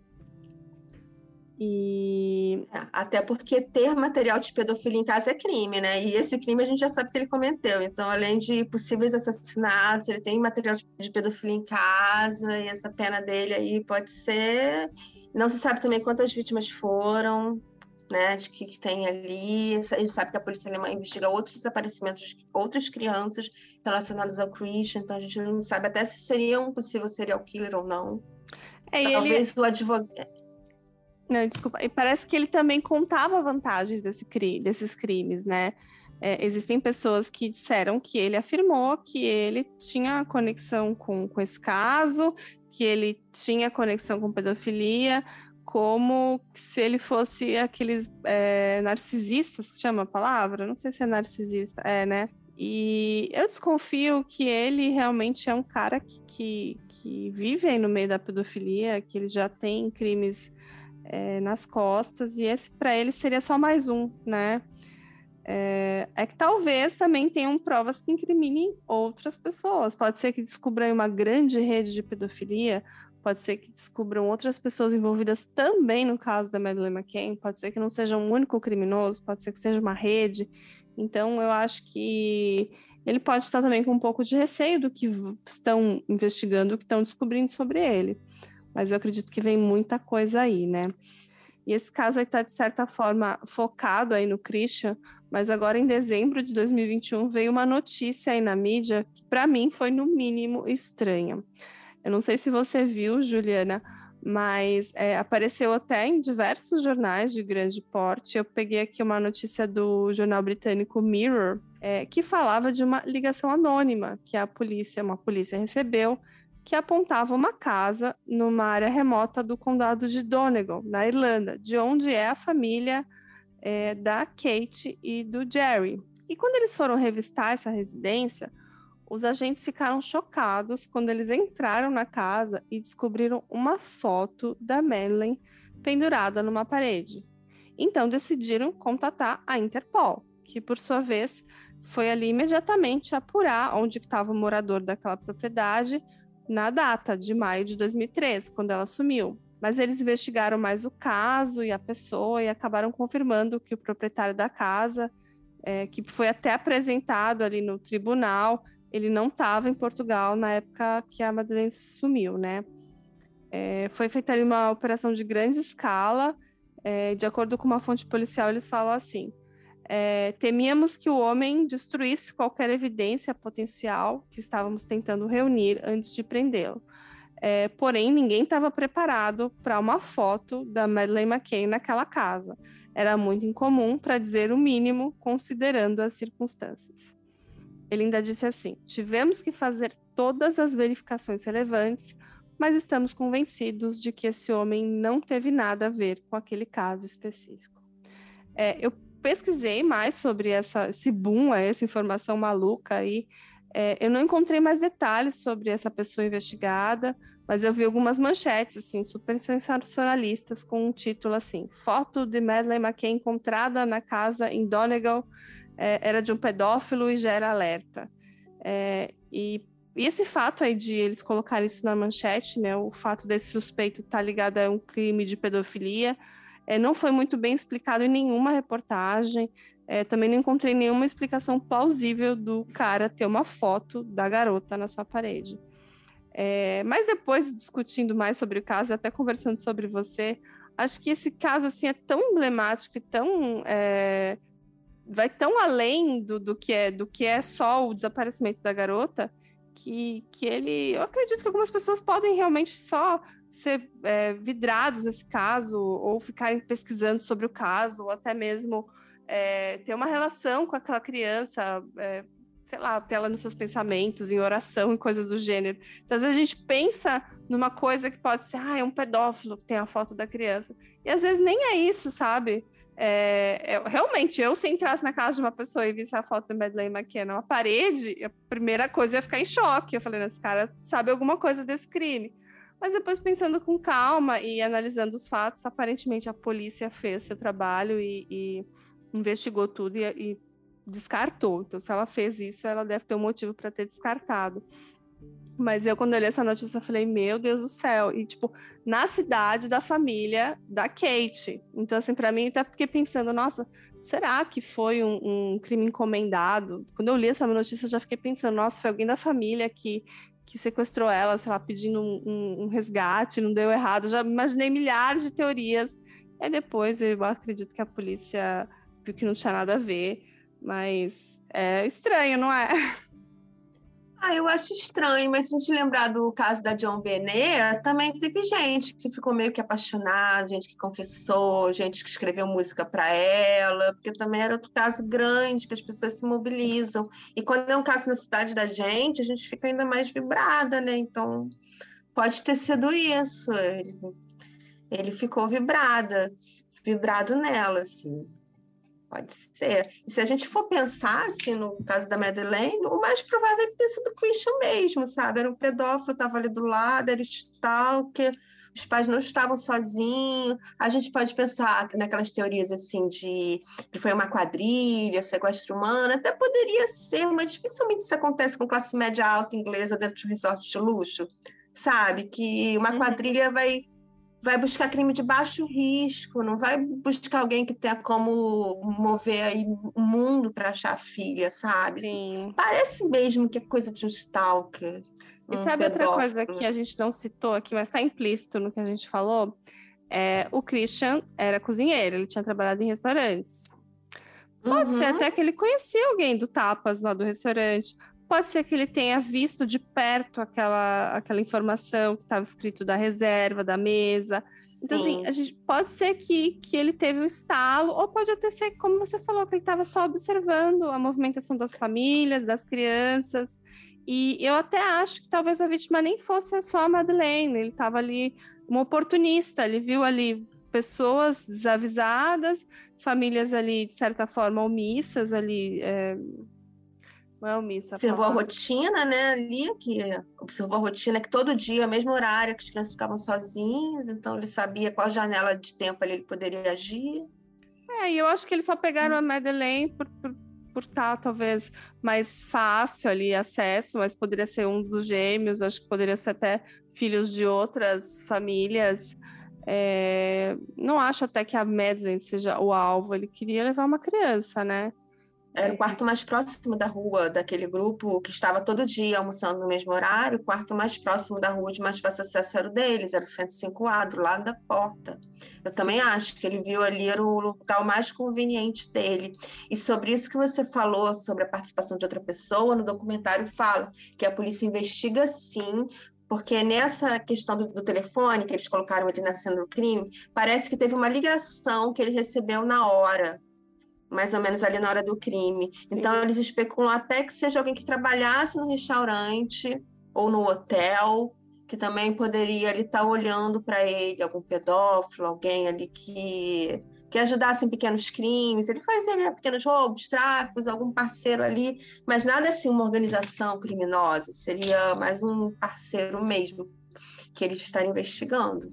E até porque ter material de pedofilia em casa é crime, né? E esse crime a gente já sabe que ele cometeu. Então, além de possíveis assassinatos, ele tem material de pedofilia em casa e essa pena dele aí pode ser. Não se sabe também quantas vítimas foram, né? De que, que tem ali. A gente sabe que a polícia alemã investiga outros desaparecimentos de outras crianças relacionadas ao Christian. Então, a gente não sabe até se seria um possível serial killer ou não. É, Talvez ele... o advogado não, desculpa. E parece que ele também contava vantagens desse cri desses crimes, né? É, existem pessoas que disseram que ele afirmou que ele tinha conexão com, com esse caso, que ele tinha conexão com pedofilia, como se ele fosse aqueles é, narcisistas, chama a palavra? Não sei se é narcisista, é, né? E eu desconfio que ele realmente é um cara que, que, que vive aí no meio da pedofilia, que ele já tem crimes é, nas costas, e esse para ele seria só mais um, né? É, é, que talvez também tenham provas que incriminem outras pessoas. Pode ser que descubram uma grande rede de pedofilia, pode ser que descubram outras pessoas envolvidas também no caso da Madeleine McCain, pode ser que não seja um único criminoso, pode ser que seja uma rede. Então, eu acho que ele pode estar também com um pouco de receio do que estão investigando, o que estão descobrindo sobre ele mas eu acredito que vem muita coisa aí, né? E esse caso está, de certa forma, focado aí no Christian, mas agora em dezembro de 2021 veio uma notícia aí na mídia que para mim foi no mínimo estranha. Eu não sei se você viu, Juliana, mas é, apareceu até em diversos jornais de grande porte. Eu peguei aqui uma notícia do jornal britânico Mirror, é, que falava de uma ligação anônima que a polícia, uma polícia recebeu que apontava uma casa numa área remota do condado de Donegal, na Irlanda, de onde é a família é, da Kate e do Jerry. E quando eles foram revistar essa residência, os agentes ficaram chocados quando eles entraram na casa e descobriram uma foto da Madeleine pendurada numa parede. Então decidiram contatar a Interpol, que por sua vez foi ali imediatamente apurar onde estava o morador daquela propriedade na data de maio de 2013, quando ela sumiu. Mas eles investigaram mais o caso e a pessoa e acabaram confirmando que o proprietário da casa, é, que foi até apresentado ali no tribunal, ele não estava em Portugal na época que a Madeleine sumiu, né? É, foi feita ali uma operação de grande escala. É, de acordo com uma fonte policial, eles falam assim: é, temíamos que o homem destruísse qualquer evidência potencial que estávamos tentando reunir antes de prendê-lo. É, porém, ninguém estava preparado para uma foto da Madeleine McCain naquela casa. Era muito incomum, para dizer o mínimo, considerando as circunstâncias. Ele ainda disse assim: tivemos que fazer todas as verificações relevantes, mas estamos convencidos de que esse homem não teve nada a ver com aquele caso específico. É, eu pesquisei mais sobre essa, esse boom, essa informação maluca aí. É, eu não encontrei mais detalhes sobre essa pessoa investigada, mas eu vi algumas manchetes, assim, super sensacionalistas, com um título assim: Foto de Madeleine McCain encontrada na casa em Donegal é, era de um pedófilo e gera alerta. É, e, e, esse fato aí de eles colocarem isso na manchete, né, o fato desse suspeito estar tá ligado a um crime de pedofilia, é, não foi muito bem explicado em nenhuma reportagem. É, também não encontrei nenhuma explicação plausível do cara ter uma foto da garota na sua parede. É, mas depois, discutindo mais sobre o caso, até conversando sobre você, acho que esse caso assim é tão emblemático e tão é, vai tão além do, do, que é do que é só o desaparecimento da garota que, que ele eu acredito que algumas pessoas podem realmente só ser é, vidrados nesse caso, ou ficarem pesquisando sobre o caso, ou até mesmo é, ter uma relação com aquela criança, é, sei lá, ter ela nos seus pensamentos, em oração e coisas do gênero. Então, às vezes a gente pensa numa coisa que pode ser, ah, é um pedófilo que tem a foto da criança. E às vezes nem é isso, sabe? É, é, realmente, eu se entrasse na casa de uma pessoa e visse a foto da Madeleine McKenna na parede, a primeira coisa ia ficar em choque. Eu falei, esse cara sabe alguma coisa desse crime. Mas depois, pensando com calma e analisando os fatos, aparentemente a polícia fez seu trabalho e, e investigou tudo e, e, descartou. Então, se ela fez isso, ela deve ter um motivo para ter descartado. Mas eu, quando eu li essa notícia, eu falei, meu Deus do céu. E, tipo, na cidade da família da Kate. Então, assim, para mim, até fiquei pensando, nossa, será que foi um, um, crime encomendado? Quando eu li essa notícia, eu já fiquei pensando, nossa, foi alguém da família que, que sequestrou ela, sei lá, pedindo um, um, um resgate, não deu errado. já imaginei milhares de teorias. E depois eu acredito que a polícia viu que não tinha nada a ver. Mas é estranho, não é? Ah, eu acho estranho, mas se a gente lembrar do caso da John Benet, também teve gente que ficou meio que apaixonada, gente que confessou, gente que escreveu música para ela, porque também era outro caso grande, que as pessoas se mobilizam. E quando é um caso na cidade da gente, a gente fica ainda mais vibrada, né? Então, pode ter sido isso. Ele, ele ficou vibrada, vibrado nela, assim. Pode ser. E se a gente for pensar, assim, no caso da Madeleine, o mais provável é que tenha sido Christian mesmo, sabe? Era um pedófilo, estava ali do lado, era stalker, os pais não estavam sozinhos. A gente pode pensar naquelas teorias, assim, de que foi uma quadrilha, sequestro humano, até poderia ser, mas dificilmente isso acontece com classe média alta inglesa dentro de um resort de luxo, sabe? Que uma uhum. quadrilha vai vai buscar crime de baixo risco, não vai buscar alguém que tenha como mover aí o mundo para achar a filha, sabe? Sim. Parece mesmo que é coisa de um stalker. E um sabe pedófilo. outra coisa que a gente não citou aqui, mas está implícito no que a gente falou? É, o Christian era cozinheiro, ele tinha trabalhado em restaurantes. Pode uhum. ser até que ele conhecia alguém do Tapas lá do restaurante. Pode ser que ele tenha visto de perto aquela, aquela informação que estava escrito da reserva, da mesa. Então, assim, Sim. assim, a gente, pode ser que, que ele teve um estalo, ou pode até ser, como você falou, que ele estava só observando a movimentação das famílias, das crianças. E eu até acho que talvez a vítima nem fosse só a Madeleine, ele estava ali um oportunista, ele viu ali pessoas desavisadas, famílias ali, de certa forma, omissas ali, é, omissa. Observou a rotina, né, ali, que observou a rotina que todo dia, mesmo horário, que as crianças ficavam sozinhas, então ele sabia qual janela de tempo ali ele poderia agir. É, e eu acho que eles só pegaram hum. a Madeleine por, por, por estar, talvez, mais fácil ali acesso, mas poderia ser um dos gêmeos, acho que poderia ser até filhos de outras famílias. É, não acho até que a Madeleine seja o alvo, ele queria levar uma criança, né? Era o quarto mais próximo da rua daquele grupo que estava todo dia almoçando no mesmo horário. O quarto mais próximo da rua de mais fácil acesso era o deles, era o 105A, do lado da porta. Eu também acho que ele viu ali era o local mais conveniente dele. E sobre isso que você falou, sobre a participação de outra pessoa, no documentário fala que a polícia investiga sim, porque nessa questão do, do, telefone que eles colocaram ele na cena do crime, parece que teve uma ligação que ele recebeu na hora mais ou menos ali na hora do crime. Sim. Então, eles especulam até que seja alguém que trabalhasse no restaurante ou no hotel, que também poderia ali estar tá olhando para ele, algum pedófilo, alguém ali que, que ajudasse em pequenos crimes. Ele fazia né, pequenos roubos, tráficos, algum parceiro ali, mas nada assim uma organização criminosa, seria mais um parceiro mesmo que eles estariam investigando.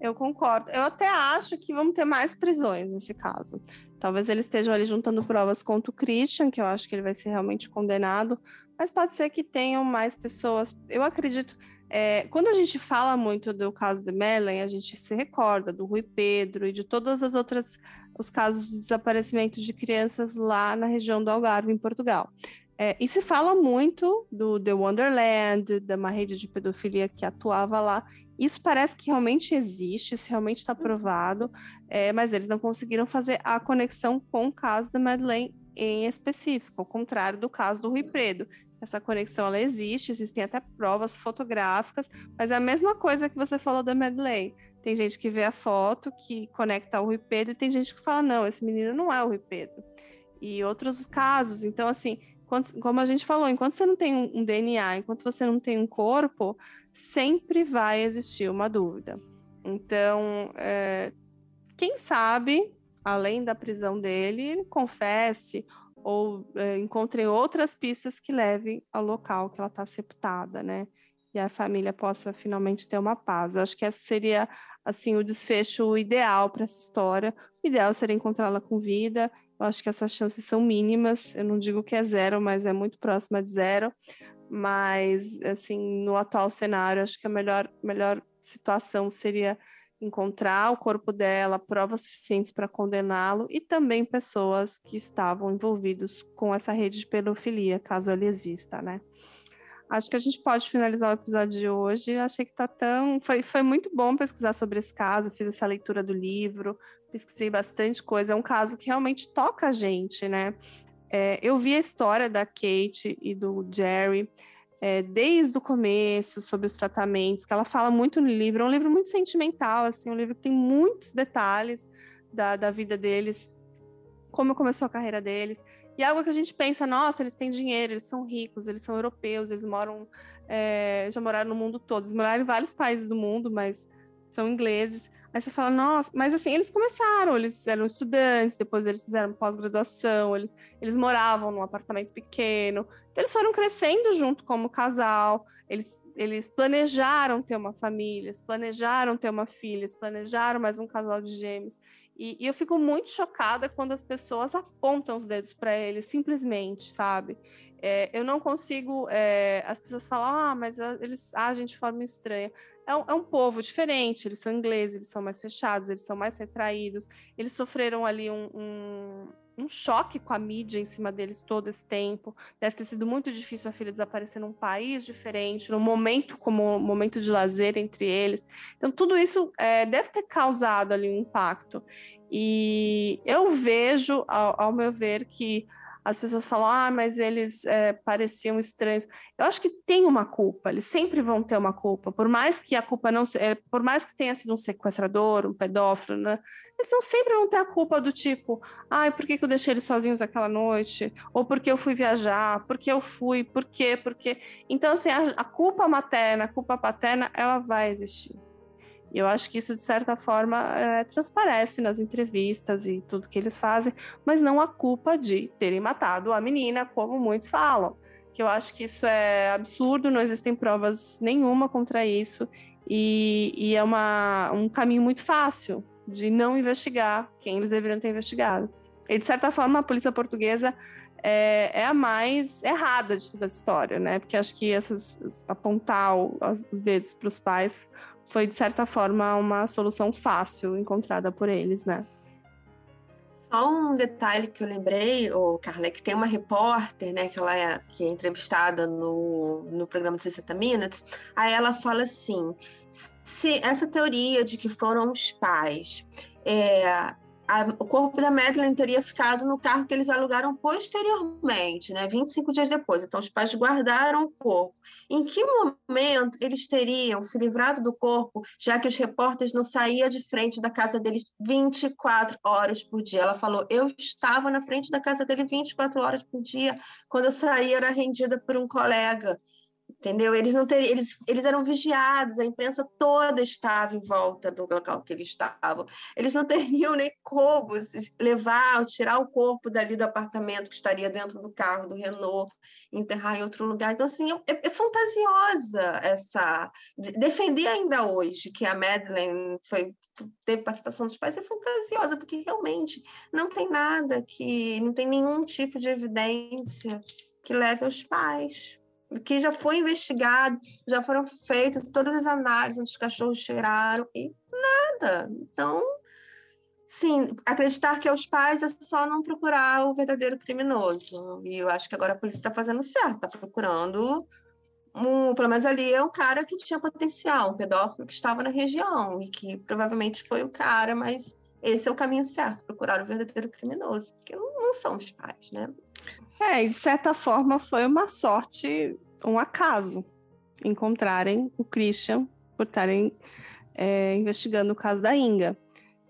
Eu concordo. Eu até acho que vamos ter mais prisões nesse caso. Talvez eles estejam ali juntando provas contra o Christian, que eu acho que ele vai ser realmente condenado, mas pode ser que tenham mais pessoas. Eu acredito. É, quando a gente fala muito do caso de Mellen, a gente se recorda do Rui Pedro e de todas as outras os casos de desaparecimento de crianças lá na região do Algarve, em Portugal. É, e se fala muito do The Wonderland, da uma rede de pedofilia que atuava lá, isso parece que realmente existe, isso realmente está provado, é, mas eles não conseguiram fazer a conexão com o caso da Madeleine em específico, ao contrário do caso do Rui Predo. Essa conexão ela existe, existem até provas fotográficas, mas é a mesma coisa que você falou da Madeleine. Tem gente que vê a foto, que conecta ao Rui Pedro, e tem gente que fala: não, esse menino não é o Rui Pedro. E outros casos. Então, assim, como a gente falou, enquanto você não tem um DNA, enquanto você não tem um corpo, sempre vai existir uma dúvida. Então, é, quem sabe, além da prisão dele, ele confesse ou é, encontre outras pistas que levem ao local que ela está sepultada, né? E a família possa finalmente ter uma paz. Eu acho que esse seria assim o desfecho ideal para essa história. O ideal seria encontrá-la com vida. Eu acho que essas chances são mínimas. Eu não digo que é zero, mas é muito próxima de zero. mas assim, no atual cenário, acho que a melhor, melhor situação seria encontrar o corpo dela, provas suficientes para condená-lo e também pessoas que estavam envolvidos com essa rede de pedofilia, caso ele exista, né? Acho que a gente pode finalizar o episódio de hoje. Achei que tá tão. Foi, foi muito bom pesquisar sobre esse caso, fiz essa leitura do livro, pesquisei bastante coisa. É um caso que realmente toca a gente, né? É, eu vi a história da Kate e do Jerry é, desde o começo, sobre os tratamentos, que ela fala muito no livro. É um livro muito sentimental, assim, um livro que tem muitos detalhes da, da vida deles, como começou a carreira deles. E é algo que a gente pensa, nossa, eles têm dinheiro, eles são ricos, eles são europeus, eles moram, é, já moraram no mundo todo. Eles moraram em vários países do mundo, mas são ingleses. Aí você fala, nossa, mas assim, eles começaram, eles eram estudantes, depois eles fizeram pós-graduação, eles, eles moravam num apartamento pequeno. Então, eles foram crescendo junto como casal, eles, eles planejaram ter uma família, eles planejaram ter uma filha, eles planejaram mais um casal de gêmeos. E, e eu fico muito chocada quando as pessoas apontam os dedos para eles, simplesmente, sabe? É, eu não consigo. É, as pessoas falam, ah, mas eles agem de forma estranha é um, é um, povo diferente, eles são ingleses, eles são mais fechados, eles são mais retraídos, eles sofreram ali um, um, um, choque com a mídia em cima deles todo esse tempo. Deve ter sido muito difícil a filha desaparecer num país diferente, num momento como um momento de lazer entre eles. Então, tudo isso é, deve ter causado ali um impacto. E eu vejo, ao, ao meu ver, que as pessoas falam, ah, mas eles é, pareciam estranhos. Eu acho que tem uma culpa, eles sempre vão ter uma culpa, por mais que a culpa não é, por mais que tenha sido um sequestrador, um pedófilo, né? Eles não sempre vão ter a culpa do tipo, ai, por que, que eu deixei eles sozinhos aquela noite? Ou porque eu fui viajar? Porque eu fui? Por quê? Porque. Então, assim, a, a culpa materna, a culpa paterna, ela vai existir. E eu acho que isso, de certa forma, é, transparece nas entrevistas e tudo que eles fazem, mas não a culpa de terem matado a menina, como muitos falam. Que eu acho que isso é absurdo, não existem provas nenhuma contra isso, e, e é uma, um caminho muito fácil de não investigar quem eles deveriam ter investigado. E, de certa forma, a polícia portuguesa é, é, a mais errada de toda a história, né? Porque acho que essas apontar os dedos para os pais foi, de certa forma, uma solução fácil encontrada por eles, né? Só um detalhe que eu lembrei, o Carla, é que tem uma repórter, né, que ela é, que é entrevistada no, no programa de 60 Minutes, aí ela fala assim, se essa teoria de que foram os pais é, a, o corpo da Madeleine teria ficado no carro que eles alugaram posteriormente, né, 25 dias depois. Então, os pais guardaram o corpo. Em que momento eles teriam se livrado do corpo, já que os repórteres não saíam de frente da casa deles 24 horas por dia? Ela falou: Eu estava na frente da casa dele 24 horas por dia. Quando eu saí, era rendida por um colega entendeu? Eles não teriam, eles, eles eram vigiados, a imprensa toda estava em volta do local que eles estavam. Eles não teriam nem como levar, tirar o corpo dali do apartamento que estaria dentro do carro do Renault, enterrar em outro lugar. Então assim, é, é fantasiosa essa defender ainda hoje que a Madeleine foi teve participação dos pais é fantasiosa porque realmente não tem nada que não tem nenhum tipo de evidência que leve aos pais que já foi investigado, já foram feitas todas as análises os cachorros cheiraram e nada. Então, sim, acreditar que é os pais é só não procurar o verdadeiro criminoso. E eu acho que agora a polícia está fazendo certo, está procurando um, pelo menos ali é um cara que tinha potencial, um pedófilo que estava na região e que provavelmente foi o cara, mas esse é o caminho certo, procurar o verdadeiro criminoso, porque não, não são os pais, né? É, de certa forma foi uma sorte, um acaso, encontrarem o Christian por estarem é, investigando o caso da Inga.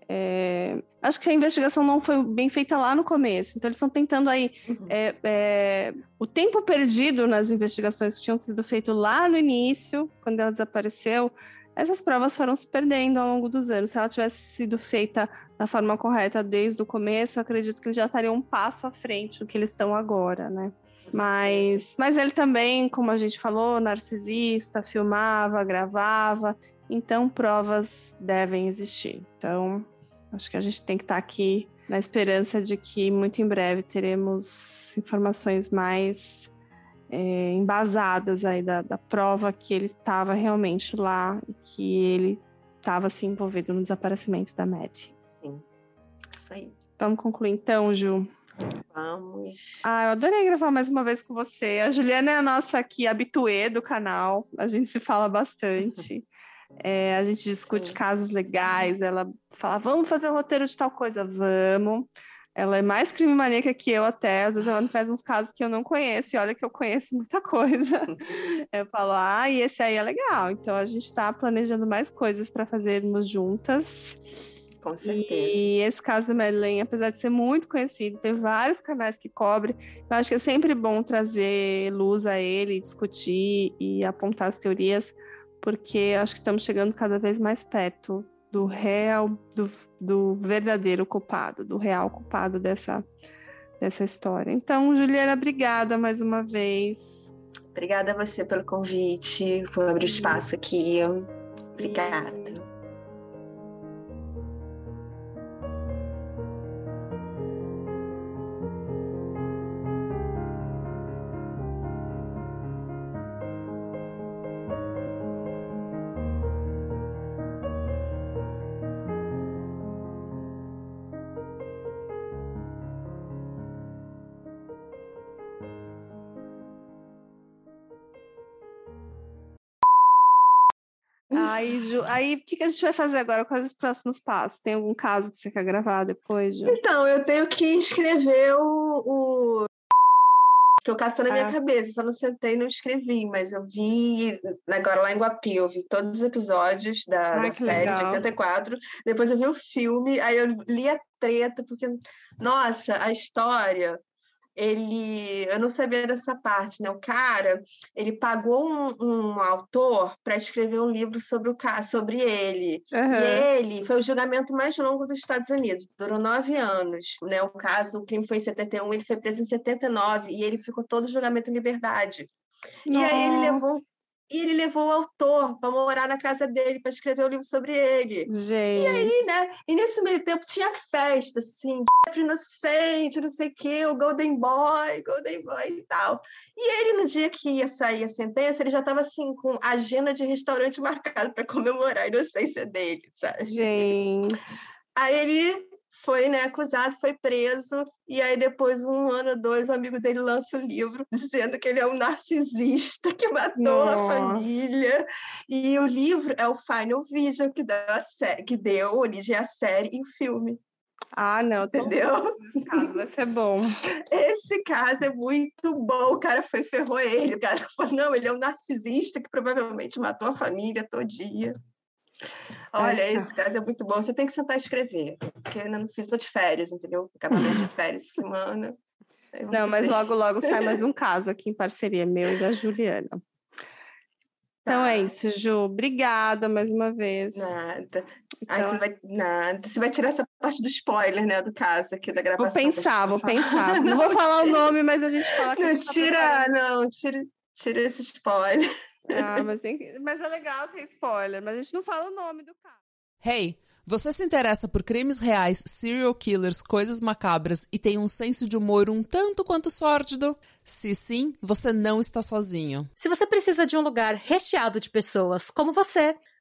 É, acho que a investigação não foi bem feita lá no começo, então eles estão tentando aí uhum. é, é, o tempo perdido nas investigações que tinham sido feitas lá no início, quando ela desapareceu, essas provas foram se perdendo ao longo dos anos. Se ela tivesse sido feita da forma correta desde o começo, eu acredito que eles já estariam um passo à frente do que eles estão agora, né? Mas, mas ele também, como a gente falou, narcisista, filmava, gravava, então provas devem existir. Então, acho que a gente tem que estar tá aqui na esperança de que muito em breve teremos informações mais é, embasadas aí da, da prova que ele estava realmente lá e que ele estava se envolvido no desaparecimento da Matt. Sim, isso aí. Vamos concluir então, Ju. Vamos. Ah, eu adorei gravar mais uma vez com você. A Juliana é a nossa aqui habituê do canal. A gente se fala bastante. É, a gente discute Sim. casos legais. Ela fala, vamos fazer o um roteiro de tal coisa, vamos. Ela é mais crime maníaca que eu até. Às vezes ela me faz uns casos que eu não conheço. E olha que eu conheço muita coisa. eu falo, ah, e esse aí é legal. Então a gente está planejando mais coisas para fazermos juntas. Com certeza. E esse caso da Madeleine, apesar de ser muito conhecido, tem vários canais que cobrem. Eu acho que é sempre bom trazer luz a ele, discutir e apontar as teorias, porque acho que estamos chegando cada vez mais perto do real, do, do verdadeiro culpado, do real culpado dessa, dessa história. Então, Juliana, obrigada mais uma vez. Obrigada a você pelo convite, por abrir espaço aqui. Obrigada. Aí, o que, que a gente vai fazer agora? Quais os próximos passos? Tem algum caso que você quer gravar depois, Ju? Então, eu tenho que escrever o. o... Porque o caso está na minha ah. cabeça, só não sentei e não escrevi, mas eu vi agora lá em Guapi, eu vi todos os episódios da, ah, da série legal. de 84, depois eu vi o filme, aí eu li a treta, porque, nossa, a história ele, eu não sabia dessa parte, né? O cara, ele pagou um, um autor para escrever um livro sobre o sobre ele. Uhum. E ele foi o julgamento mais longo dos Estados Unidos, durou nove anos, né? O caso, o crime foi em 71, ele foi preso em 79 e ele ficou todo o julgamento em liberdade. Nossa. E aí ele levou e ele levou o autor para morar na casa dele para escrever o um livro sobre ele. Gente. E aí, né? E nesse meio tempo tinha festa, assim, Jeffrey Inocente, não sei o quê, o Golden Boy, Golden Boy e tal. E ele, no dia que ia sair a sentença, ele já estava assim, com agenda de restaurante marcada para comemorar a inocência dele, sabe? Gente. Aí ele foi né, acusado, foi preso, e aí depois, um ano ou dois, o amigo dele lança o um livro dizendo que ele é um narcisista que matou Nossa. a família. E o livro é o Final Vision, que deu, que deu origem à série e filme. Ah, não, entendeu? Esse caso vai ser bom. Esse caso é muito bom. O cara foi ferrou ele. O cara falou: não, ele é um narcisista que provavelmente matou a família todinha. Olha, Essa. esse caso é muito bom. Você tem que sentar e escrever, porque eu ainda não fiz, de férias, entendeu? Acabamento de férias semana. Não, mas logo, logo sai mais um caso aqui em parceria meu e da Juliana. Então é tá. é isso, Ju. Obrigada mais uma vez. Nada. Então... Aí você vai, nada. Você vai tirar essa parte do spoiler, né, do caso aqui da gravação. Vou pensar, vou pensar. Não, não vou falar tira. o nome, mas a gente fala que Não, tira, tá não, tira, tira esse spoiler. Ah, mas, tem que... mas é legal ter spoiler, mas a gente não fala o nome do cara. Hey, você se interessa por crimes reais, serial killers, coisas macabras e tem um senso de humor um tanto quanto sórdido? Se sim, você não está sozinho. Se você precisa de um lugar recheado de pessoas como você